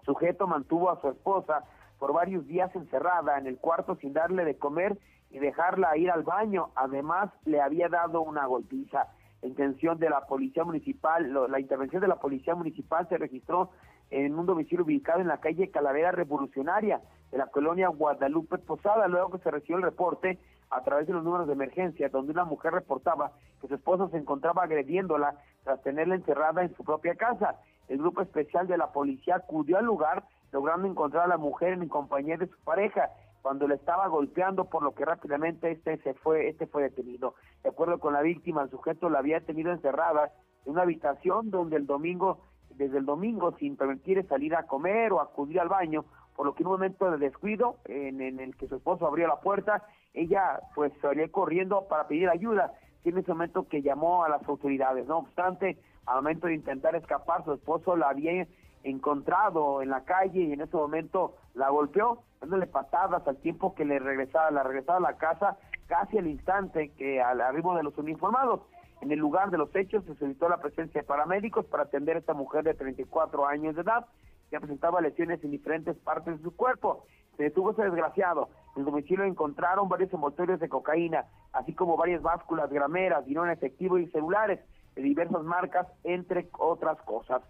Speaker 2: sujeto mantuvo a su esposa por varios días encerrada en el cuarto sin darle de comer y dejarla ir al baño. Además, le había dado una golpiza. La intención de la policía municipal, la intervención de la policía municipal se registró en un domicilio ubicado en la calle Calavera Revolucionaria de la colonia Guadalupe Posada, luego que se recibió el reporte a través de los números de emergencia, donde una mujer reportaba que su esposo se encontraba agrediéndola tras tenerla encerrada en su propia casa. El grupo especial de la policía acudió al lugar, logrando encontrar a la mujer en compañía de su pareja, cuando le estaba golpeando, por lo que rápidamente este se fue, este fue detenido. De acuerdo con la víctima, el sujeto la había tenido encerrada en una habitación donde el domingo, desde el domingo, sin permitir salir a comer o acudir al baño, por lo que en un momento de descuido en, el que su esposo abrió la puerta, ella pues salió corriendo para pedir ayuda, y en ese momento que llamó a las autoridades. No obstante, al momento de intentar escapar, su esposo la había encontrado en la calle y en ese momento la golpeó, dándole patadas al tiempo que le regresaba, la regresaba a la casa, casi al instante que al arribo de los uniformados. En el lugar de los hechos se solicitó la presencia de paramédicos para atender a esta mujer de 34 años de edad que presentaba lesiones en diferentes partes de su cuerpo. Se detuvo ese desgraciado. En el domicilio encontraron varios envoltorios de cocaína, así como varias básculas grameras, dinero efectivo y celulares de diversas marcas, entre otras cosas.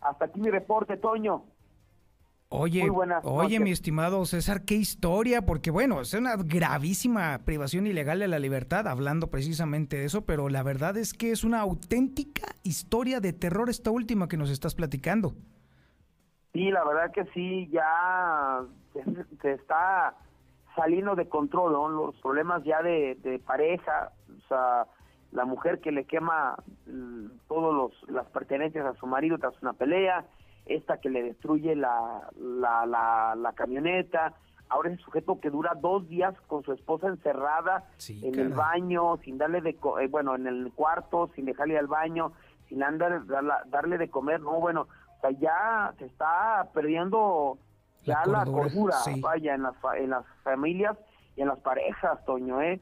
Speaker 2: Hasta aquí mi reporte, Toño.
Speaker 1: Oye, oye, mi estimado César, qué historia, porque bueno, es una gravísima privación ilegal de la libertad, hablando precisamente de eso, pero la verdad es que es una auténtica historia de terror esta última que nos estás platicando.
Speaker 2: Sí, la verdad que sí, ya se, está saliendo de control, ¿no? Los problemas ya de, pareja, o sea, la mujer que le quema mm, todos las pertenencias a su marido tras una pelea, esta que le destruye la, la, la, camioneta, Ahora ese sujeto que dura dos días con su esposa encerrada en el baño, sin darle de, eh, bueno, en el cuarto, sin dejarle al baño, sin andar, darle de comer, no, bueno, o sea, ya se está perdiendo ya la cordura, vaya, en las, en las familias y en las parejas, Toño, ¿eh?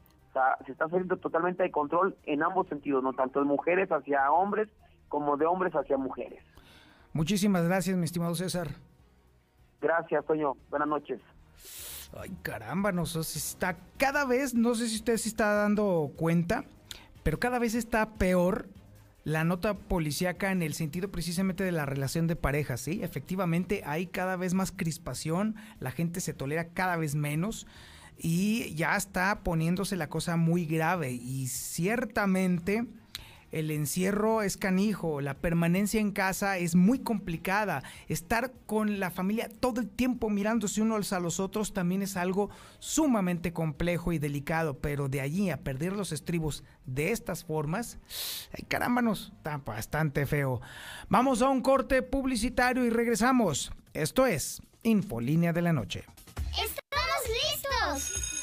Speaker 2: Se está saliendo totalmente de control en ambos sentidos, no tanto de mujeres hacia hombres como de hombres hacia mujeres.
Speaker 1: Muchísimas gracias, mi estimado César.
Speaker 2: Gracias, Toño. Buenas noches.
Speaker 1: Ay, caramba, no sé si está cada vez, no sé si usted se está dando cuenta, pero cada vez está peor la nota policíaca en el sentido precisamente de la relación de pareja, ¿sí? Efectivamente hay cada vez más crispación, la gente se tolera cada vez menos y ya está poniéndose la cosa muy grave y ciertamente el encierro es canijo, la permanencia en casa es muy complicada, estar con la familia todo el tiempo mirándose unos a los otros también es algo sumamente complejo y delicado, pero de allí a perder los estribos de estas formas, ay, caramba, nos está bastante feo. Vamos a un corte publicitario y regresamos. Esto es Infolínea de la Noche.
Speaker 34: ¡Estamos listos!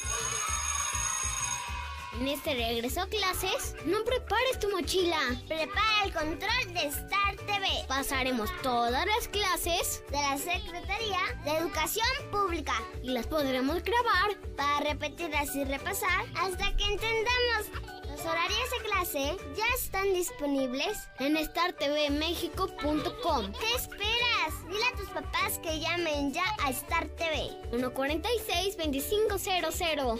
Speaker 34: En este regreso a clases, no prepares tu mochila. Prepara el control de Star TV. Pasaremos todas las clases de la Secretaría de Educación Pública y las podremos grabar para repetirlas y repasar hasta que entendamos. Los horarios de clase ya están disponibles en startvmexico.com. ¿Qué esperas? Dile a tus papás que llamen ya a Star TV 146 2500.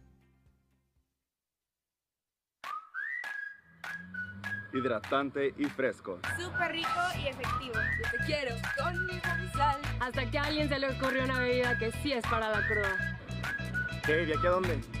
Speaker 35: Hidratante y fresco.
Speaker 10: Súper rico y efectivo. Yo te quiero con mi sal.
Speaker 11: Hasta que a alguien se le ocurrió una bebida que sí es para la cruda.
Speaker 35: ¿Qué? ¿Y aquí a dónde?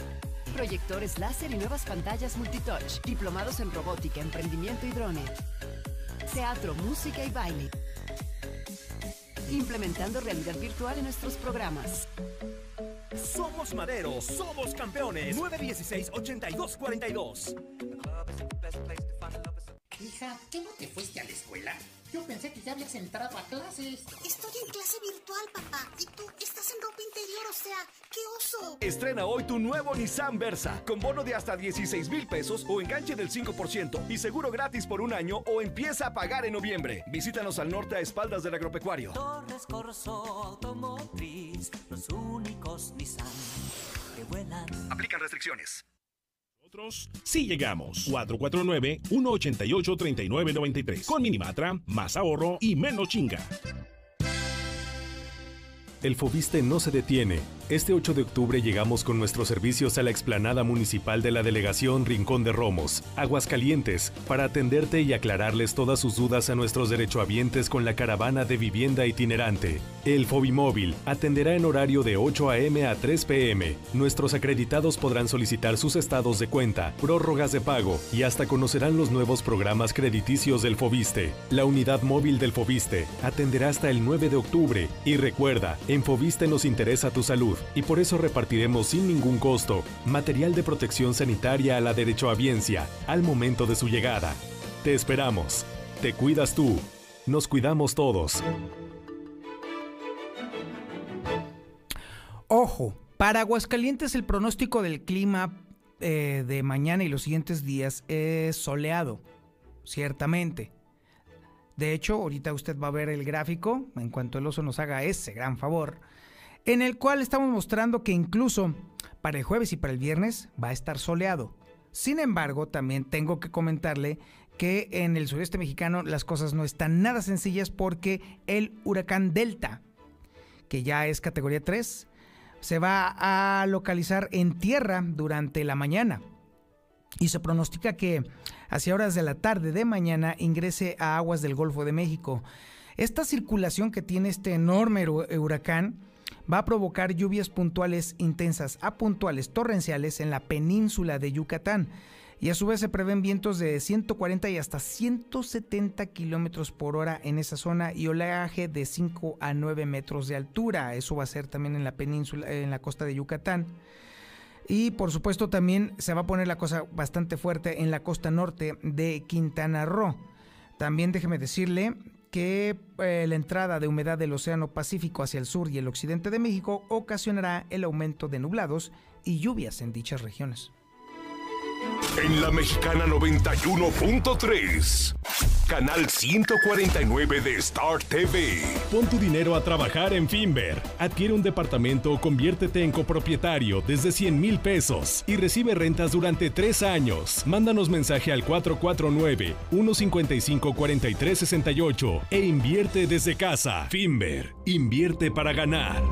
Speaker 15: proyectores láser y nuevas pantallas multitouch, diplomados en robótica, emprendimiento y drone, teatro, música y baile, implementando realidad virtual en nuestros programas.
Speaker 13: Somos Madero, somos campeones. 916-8242.
Speaker 36: Hija, ¿qué no te fuiste a la escuela? Yo pensé que ya habías entrado a clases.
Speaker 37: Estoy en clase virtual, papá. Y tú estás en ropa interior, o sea, ¡qué oso!
Speaker 13: Estrena hoy tu nuevo Nissan Versa, con bono de hasta 16 mil pesos o enganche del 5% y seguro gratis por un año o empieza a pagar en noviembre. Visítanos al norte a espaldas del agropecuario.
Speaker 18: Torres Corso Automotriz, los únicos Nissan que vuelan.
Speaker 13: Aplican restricciones.
Speaker 38: Nosotros sí llegamos. 449-188-3993. Con Minimatra, más ahorro y menos chinga.
Speaker 22: El Fobiste no se detiene. Este 8 de octubre llegamos con nuestros servicios a la explanada municipal de la delegación Rincón de Romos, Aguascalientes, para atenderte y aclararles todas sus dudas a nuestros derechohabientes con la caravana de vivienda itinerante. El Fobimóvil atenderá en horario de 8 a.m. a 3 p.m. Nuestros acreditados podrán solicitar sus estados de cuenta, prórrogas de pago y hasta conocerán los nuevos programas crediticios del Fobiste. La unidad móvil del Fobiste atenderá hasta el 9 de octubre y recuerda, en Fobiste nos interesa tu salud y por eso repartiremos sin ningún costo material de protección sanitaria a la derechohabiencia al momento de su llegada. Te esperamos. Te cuidas tú. Nos cuidamos todos.
Speaker 1: Ojo, para Aguascalientes el pronóstico del clima eh, de mañana y los siguientes días es soleado, ciertamente. De hecho, ahorita usted va a ver el gráfico, en cuanto el oso nos haga ese gran favor, en el cual estamos mostrando que incluso para el jueves y para el viernes va a estar soleado. Sin embargo, también tengo que comentarle que en el sureste mexicano las cosas no están nada sencillas porque el huracán Delta, que ya es categoría 3, se va a localizar en tierra durante la mañana. Y se pronostica que hacia horas de la tarde de mañana ingrese a aguas del Golfo de México. Esta circulación que tiene este enorme huracán va a provocar lluvias puntuales intensas a puntuales torrenciales en la península de Yucatán. Y a su vez se prevén vientos de 140 y hasta 170 kilómetros por hora en esa zona y oleaje de 5 a 9 metros de altura. Eso va a ser también en la península, en la costa de Yucatán. Y por supuesto también se va a poner la cosa bastante fuerte en la costa norte de Quintana Roo. También déjeme decirle que eh, la entrada de humedad del Océano Pacífico hacia el sur y el occidente de México ocasionará el aumento de nublados y lluvias en dichas regiones.
Speaker 23: En la Mexicana 91.3, canal 149 de Star TV.
Speaker 22: Pon tu dinero a trabajar en Finver. Adquiere un departamento o conviértete en copropietario desde 100 mil pesos y recibe rentas durante tres años. Mándanos mensaje al 449-155-4368 e invierte desde casa. Finver, invierte para ganar.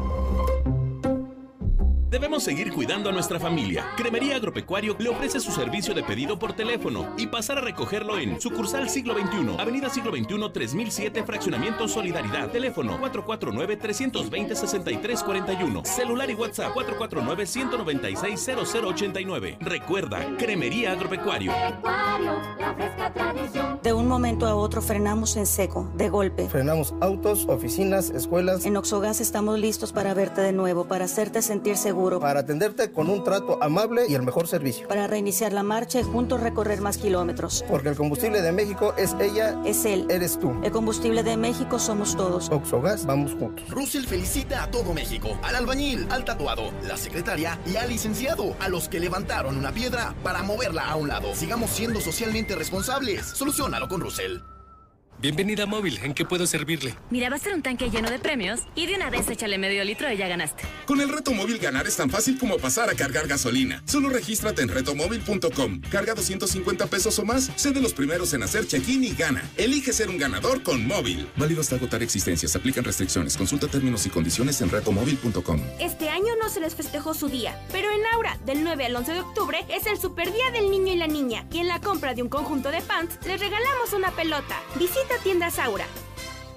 Speaker 26: Debemos seguir cuidando a nuestra familia. Cremería Agropecuario le ofrece su servicio de pedido por teléfono y pasar a recogerlo en sucursal Siglo XXI, Avenida Siglo XXI 3007, Fraccionamiento Solidaridad. Teléfono 449-320-6341. Celular y WhatsApp 449-196-0089. Recuerda, Cremería Agropecuario.
Speaker 39: De un momento a otro frenamos en seco, de golpe.
Speaker 40: Frenamos autos, oficinas, escuelas.
Speaker 39: En Oxogas estamos listos para verte de nuevo, para hacerte sentir seguro
Speaker 40: para atenderte con un trato amable y el mejor servicio.
Speaker 39: Para reiniciar la marcha y juntos recorrer más kilómetros.
Speaker 40: Porque el combustible de México es ella.
Speaker 39: Es él.
Speaker 40: Eres tú.
Speaker 39: El combustible de México somos todos.
Speaker 40: Oxogas, vamos juntos.
Speaker 27: Russell felicita a todo México. Al albañil, al tatuado, la secretaria y al licenciado. A los que levantaron una piedra para moverla a un lado. Sigamos siendo socialmente responsables. Solucionalo con Russell.
Speaker 41: Bienvenida a Móvil, ¿en qué puedo servirle?
Speaker 42: Mira, va a ser un tanque lleno de premios y de una vez échale medio litro y ya ganaste.
Speaker 43: Con el reto móvil ganar es tan fácil como pasar a cargar gasolina. Solo regístrate en retomóvil.com. Carga 250 pesos o más, sé de los primeros en hacer check-in y gana. Elige ser un ganador con móvil. Válido hasta agotar existencias. Aplican restricciones. Consulta términos y condiciones en retomóvil.com.
Speaker 44: Este año no se les festejó su día, pero en Aura, del 9 al 11 de octubre, es el super día del niño y la niña. Y en la compra de un conjunto de pants, les regalamos una pelota. Visita tiendas Aura.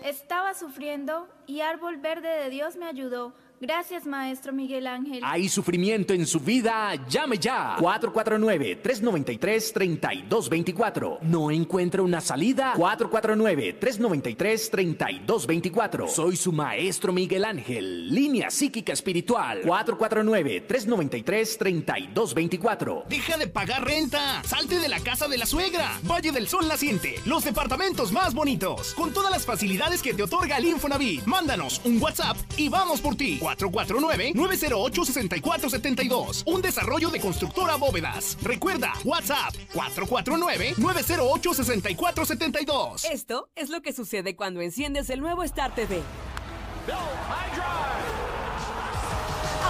Speaker 45: Estaba sufriendo y Árbol Verde de Dios me ayudó. Gracias, maestro Miguel Ángel.
Speaker 46: Hay sufrimiento en su vida, llame ya. 449-393-3224. ¿No encuentra una salida? 449-393-3224. Soy su maestro Miguel Ángel. Línea psíquica espiritual. 449-393-3224.
Speaker 27: Deja de pagar renta. Salte de la casa de la suegra. Valle del Sol Naciente. Los departamentos más bonitos. Con todas las facilidades que te otorga el Infonavit. Mándanos un WhatsApp y vamos por ti. 449-908-6472. Un desarrollo de constructora bóvedas. Recuerda, WhatsApp 449-908-6472.
Speaker 47: Esto es lo que sucede cuando enciendes el nuevo Star TV.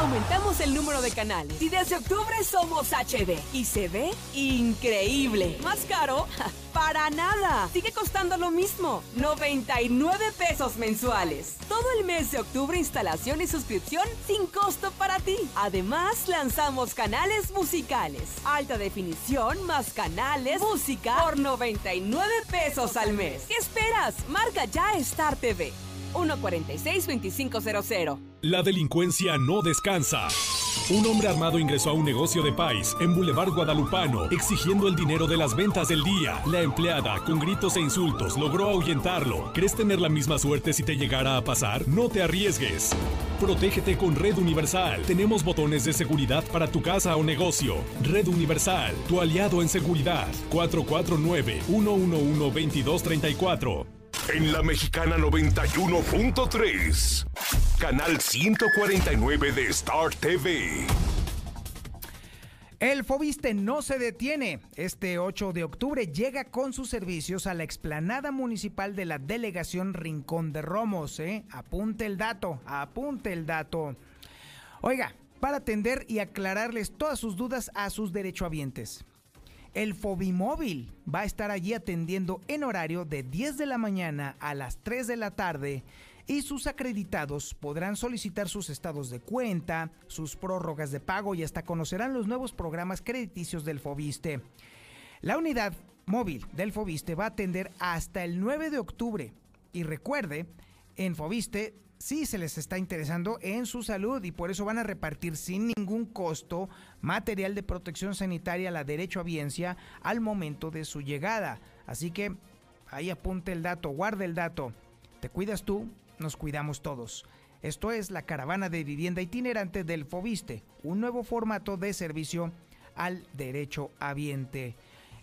Speaker 47: Aumentamos el número de canales y desde octubre somos HD y se ve increíble. ¿Más caro? Para nada. Sigue costando lo mismo. 99 pesos mensuales. Todo el mes de octubre instalación y suscripción sin costo para ti. Además, lanzamos canales musicales. Alta definición más canales, música por 99 pesos al mes. ¿Qué esperas? Marca ya Star TV. 146-2500.
Speaker 22: La delincuencia no descansa. Un hombre armado ingresó a un negocio de Pais en Boulevard Guadalupano, exigiendo el dinero de las ventas del día. La empleada, con gritos e insultos, logró ahuyentarlo. ¿Crees tener la misma suerte si te llegara a pasar? No te arriesgues. Protégete con Red Universal. Tenemos botones de seguridad para tu casa o negocio. Red Universal, tu aliado en seguridad. 449-111-2234.
Speaker 23: En la Mexicana 91.3, canal 149 de Star TV.
Speaker 1: El Fobiste no se detiene. Este 8 de octubre llega con sus servicios a la explanada municipal de la delegación Rincón de Romos. ¿eh? Apunte el dato, apunte el dato. Oiga, para atender y aclararles todas sus dudas a sus derechohabientes. El Fobimóvil va a estar allí atendiendo en horario de 10 de la mañana a las 3 de la tarde y sus acreditados podrán solicitar sus estados de cuenta, sus prórrogas de pago y hasta conocerán los nuevos programas crediticios del Fobiste. La unidad móvil del Fobiste va a atender hasta el 9 de octubre. Y recuerde, en Fobiste sí se les está interesando en su salud y por eso van a repartir sin ningún costo material de protección sanitaria a la derecho a biencia al momento de su llegada. Así que ahí apunte el dato, guarde el dato. Te cuidas tú, nos cuidamos todos. Esto es la caravana de vivienda itinerante del Fobiste, un nuevo formato de servicio al derecho habiente.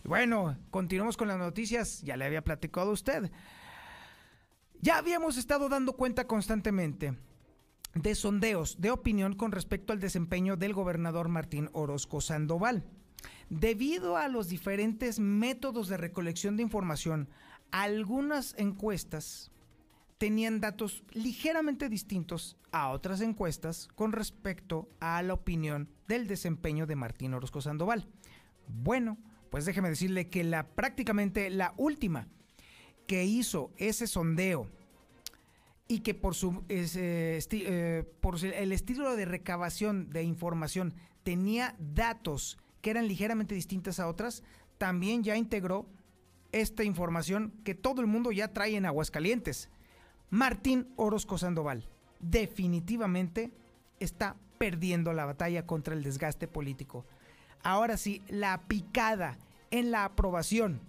Speaker 1: Bueno, continuamos con las noticias, ya le había platicado a usted. Ya habíamos estado dando cuenta constantemente de sondeos de opinión con respecto al desempeño del gobernador Martín Orozco Sandoval. Debido a los diferentes métodos de recolección de información, algunas encuestas tenían datos ligeramente distintos a otras encuestas con respecto a la opinión del desempeño de Martín Orozco Sandoval. Bueno, pues déjeme decirle que la prácticamente la última que hizo ese sondeo y que por su eh, por el estilo de recabación de información tenía datos que eran ligeramente distintas a otras, también ya integró esta información que todo el mundo ya trae en Aguascalientes. Martín Orozco Sandoval definitivamente está perdiendo la batalla contra el desgaste político. Ahora sí, la picada en la aprobación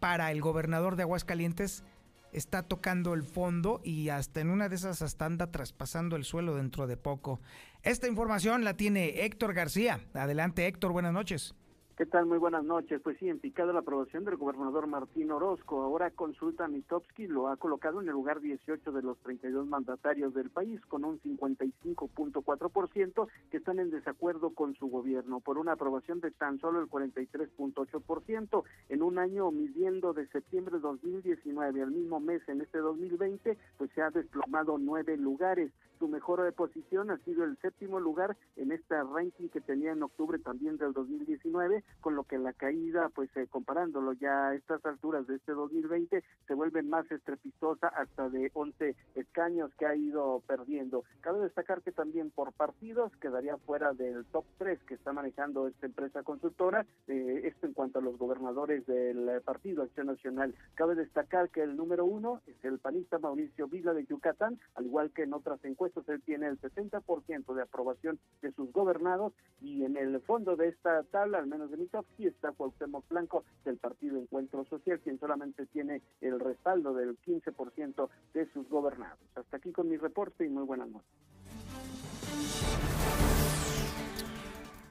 Speaker 1: para el gobernador de Aguascalientes está tocando el fondo y hasta en una de esas hasta anda traspasando el suelo dentro de poco. Esta información la tiene Héctor García. Adelante Héctor, buenas noches.
Speaker 48: ¿Qué tal? Muy buenas noches. Pues sí, en picado la aprobación del gobernador Martín Orozco. Ahora consulta Mitowski lo ha colocado en el lugar 18 de los 32 mandatarios del país, con un 55.4% que están en desacuerdo con su gobierno, por una aprobación de tan solo el 43.8%. En un año midiendo de septiembre de 2019 al mismo mes en este 2020, pues se ha desplomado nueve lugares. Su mejor posición ha sido el séptimo lugar en este ranking que tenía en octubre también del 2019 con lo que la caída, pues eh, comparándolo ya a estas alturas de este 2020, se vuelve más estrepitosa hasta de 11 escaños que ha ido perdiendo. Cabe destacar que también por partidos quedaría fuera del top 3 que está manejando esta empresa consultora, eh, esto en cuanto a los gobernadores del Partido Acción Nacional. Cabe destacar que el número uno es el panista Mauricio Vila de Yucatán, al igual que en otras encuestas, él tiene el 60% de aprobación de sus gobernados y en el fondo de esta tabla, al menos de y está Cuauhtémoc Blanco del Partido Encuentro Social, quien solamente tiene el respaldo del 15% de sus gobernados. Hasta aquí con mi reporte y muy buenas noches.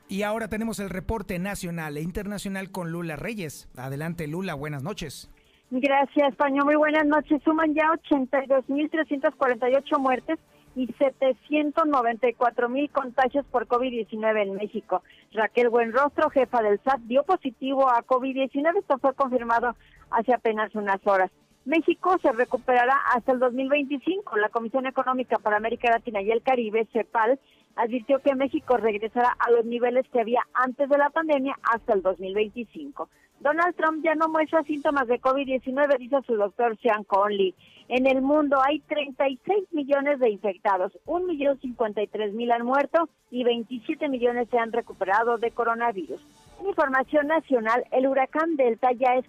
Speaker 1: Y ahora tenemos el reporte nacional e internacional con Lula Reyes. Adelante, Lula, buenas noches.
Speaker 3: Gracias, Paño. Muy buenas noches. Suman ya 82.348 muertes y 794 mil contagios por COVID-19 en México. Raquel Buenrostro, jefa del SAT, dio positivo a COVID-19. Esto fue confirmado hace apenas unas horas. México se recuperará hasta el 2025. La Comisión Económica para América Latina y el Caribe, CEPAL, advirtió que México regresará a los niveles que había antes de la pandemia hasta el 2025. Donald Trump ya no muestra síntomas de COVID-19, dice su doctor Sean Conley. En el mundo hay 36 millones de infectados, 1.053.000 han muerto y 27 millones se han recuperado de coronavirus. En información nacional, el huracán Delta ya es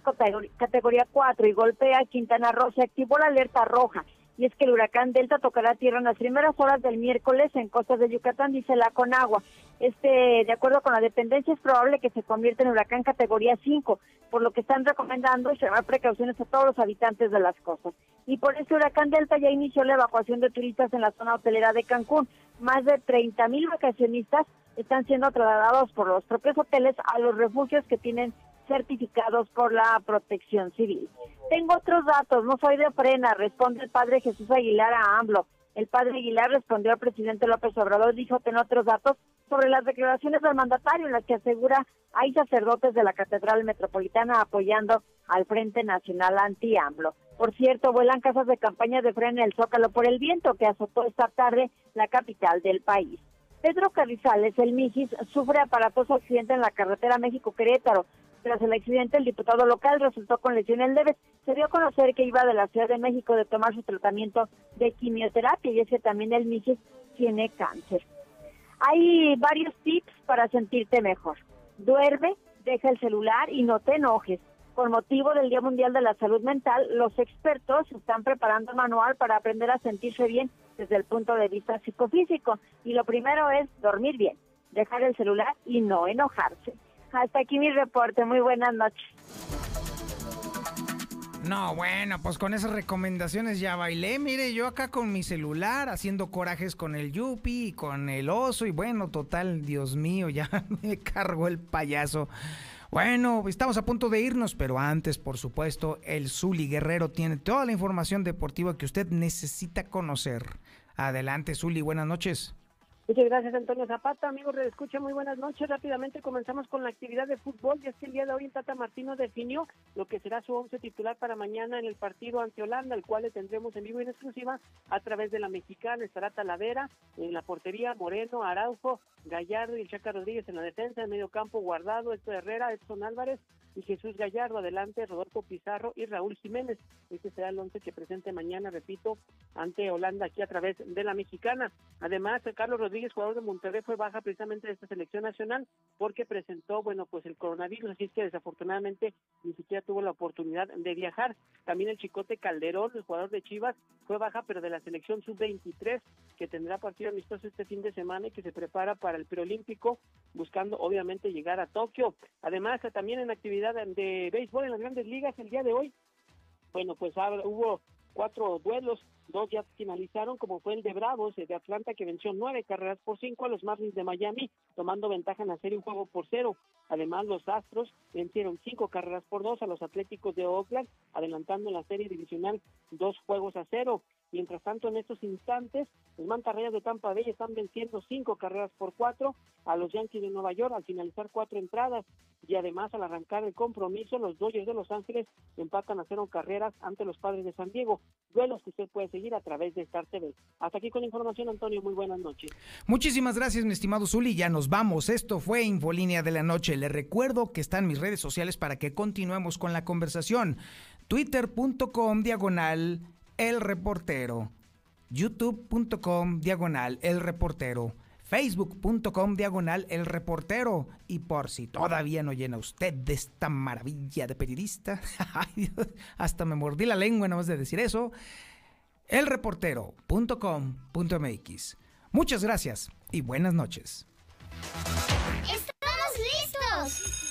Speaker 3: categoría 4 y golpea a Quintana Roo. Se activó la alerta roja y es que el huracán Delta tocará tierra en las primeras horas del miércoles en costas de Yucatán, dice la Conagua. Este, de acuerdo con la dependencia, es probable que se convierta en huracán categoría 5, por lo que están recomendando extremar precauciones a todos los habitantes de las costas. Y por este huracán Delta ya inició la evacuación de turistas en la zona hotelera de Cancún. Más de 30 mil vacacionistas están siendo trasladados por los propios hoteles a los refugios que tienen certificados por la protección civil. Tengo otros datos, no soy de frena, responde el padre Jesús Aguilar a AMLO. El padre Aguilar respondió al presidente López Obrador, dijo tener otros datos sobre las declaraciones del mandatario en las que asegura hay sacerdotes de la Catedral Metropolitana apoyando al Frente Nacional Anti-AMLO. Por cierto, vuelan casas de campaña de freno en el Zócalo por el viento que azotó esta tarde la capital del país. Pedro Carrizales, el Mijis, sufre aparatoso accidente en la carretera México-Querétaro. Tras el accidente, el diputado local resultó con lesiones leves. Se dio a conocer que iba de la Ciudad de México de tomar su tratamiento de quimioterapia y es que también el Mijis tiene cáncer. Hay varios tips para sentirte mejor. Duerme, deja el celular y no te enojes. Por motivo del Día Mundial de la Salud Mental, los expertos están preparando un manual para aprender a sentirse bien desde el punto de vista psicofísico. Y lo primero es dormir bien, dejar el celular y no enojarse. Hasta aquí mi reporte. Muy buenas noches.
Speaker 1: No, bueno, pues con esas recomendaciones ya bailé. Mire, yo acá con mi celular haciendo corajes con el Yupi y con el oso. Y bueno, total, Dios mío, ya me cargó el payaso. Bueno, estamos a punto de irnos, pero antes, por supuesto, el Zuli Guerrero tiene toda la información deportiva que usted necesita conocer. Adelante, Zuli, buenas noches.
Speaker 49: Muchas gracias, Antonio Zapata. Amigos, escucha muy buenas noches. Rápidamente comenzamos con la actividad de fútbol. Y es día de hoy Tata Martino definió lo que será su once titular para mañana en el partido ante Holanda, el cual le tendremos en vivo y en exclusiva a través de la mexicana. Estará Talavera en la portería, Moreno, Araujo, Gallardo y Chaca Rodríguez en la defensa, en medio campo, Guardado, Esto Herrera, Edson Álvarez y Jesús Gallardo. Adelante, Rodolfo Pizarro y Raúl Jiménez. Este será el once que presente mañana, repito, ante Holanda aquí a través de la mexicana. Además, Carlos Rodríguez jugador de Monterrey, fue baja precisamente de esta selección nacional porque presentó, bueno, pues el coronavirus, así es que desafortunadamente ni siquiera tuvo la oportunidad de viajar. También el Chicote Calderón, el jugador de Chivas, fue baja, pero de la selección sub-23, que tendrá partido amistoso este fin de semana y que se prepara para el preolímpico, buscando obviamente llegar a Tokio. Además, también en actividad de béisbol en las grandes ligas el día de hoy, bueno, pues hubo cuatro duelos, dos ya finalizaron, como fue el de Bravos, de Atlanta, que venció nueve carreras por cinco a los Marlins de Miami, tomando ventaja en serie un juego por cero. Además, los Astros vencieron cinco carreras por dos a los Atléticos de Oakland, adelantando en la serie divisional dos juegos a cero. Mientras tanto, en estos instantes, los Mantarrayas de Tampa Bay están venciendo cinco carreras por cuatro a los Yankees de Nueva York al finalizar cuatro entradas y además al arrancar el compromiso, los Dodgers de Los Ángeles empatan a cero carreras ante los Padres de San Diego. Duelos que usted puede seguir a través de Star TV. Hasta aquí con la información, Antonio. Muy buenas noches.
Speaker 1: Muchísimas gracias, mi estimado Zuli. Ya nos vamos. Esto fue Infolínea de la Noche. Le recuerdo que están mis redes sociales para que continuemos con la conversación. Twitter.com diagonal el Reportero, youtube.com diagonal El Reportero, facebook.com diagonal El Reportero. Y por si todavía no llena usted de esta maravilla de periodista, hasta me mordí la lengua nada más de decir eso, elreportero.com.mx. Muchas gracias y buenas noches.
Speaker 34: ¡Estamos listos!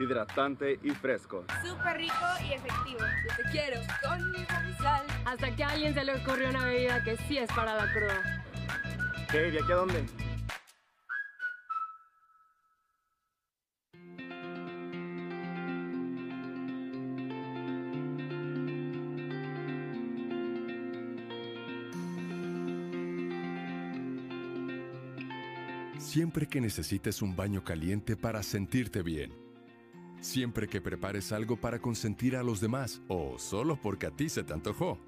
Speaker 50: Hidratante y fresco.
Speaker 51: Súper rico y efectivo. Yo te quiero conmigo mi sal.
Speaker 52: Hasta que a alguien se le ocurrió una bebida que sí es para la cruda.
Speaker 50: ¿Qué? ¿Y aquí a dónde?
Speaker 53: Siempre que necesites un baño caliente para sentirte bien Siempre que prepares algo para consentir a los demás o solo porque a ti se te antojó.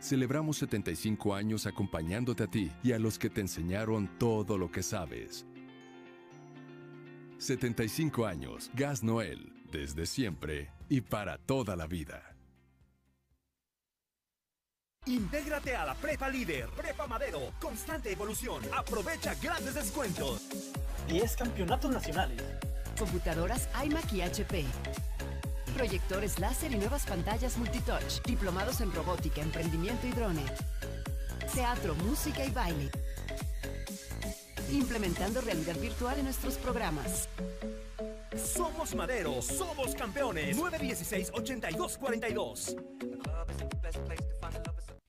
Speaker 53: Celebramos 75 años acompañándote a ti y a los que te enseñaron todo lo que sabes. 75 años, Gas Noel, desde siempre y para toda la vida.
Speaker 54: Intégrate a la Prepa Líder, Prepa Madero, constante evolución. Aprovecha grandes descuentos.
Speaker 37: 10 campeonatos nacionales
Speaker 47: computadoras iMac y HP.
Speaker 15: Proyectores láser y nuevas pantallas multitouch. Diplomados en robótica, emprendimiento y drone. Teatro, música y baile. Implementando realidad virtual en nuestros programas.
Speaker 55: Somos Madero, somos campeones. 916-8242.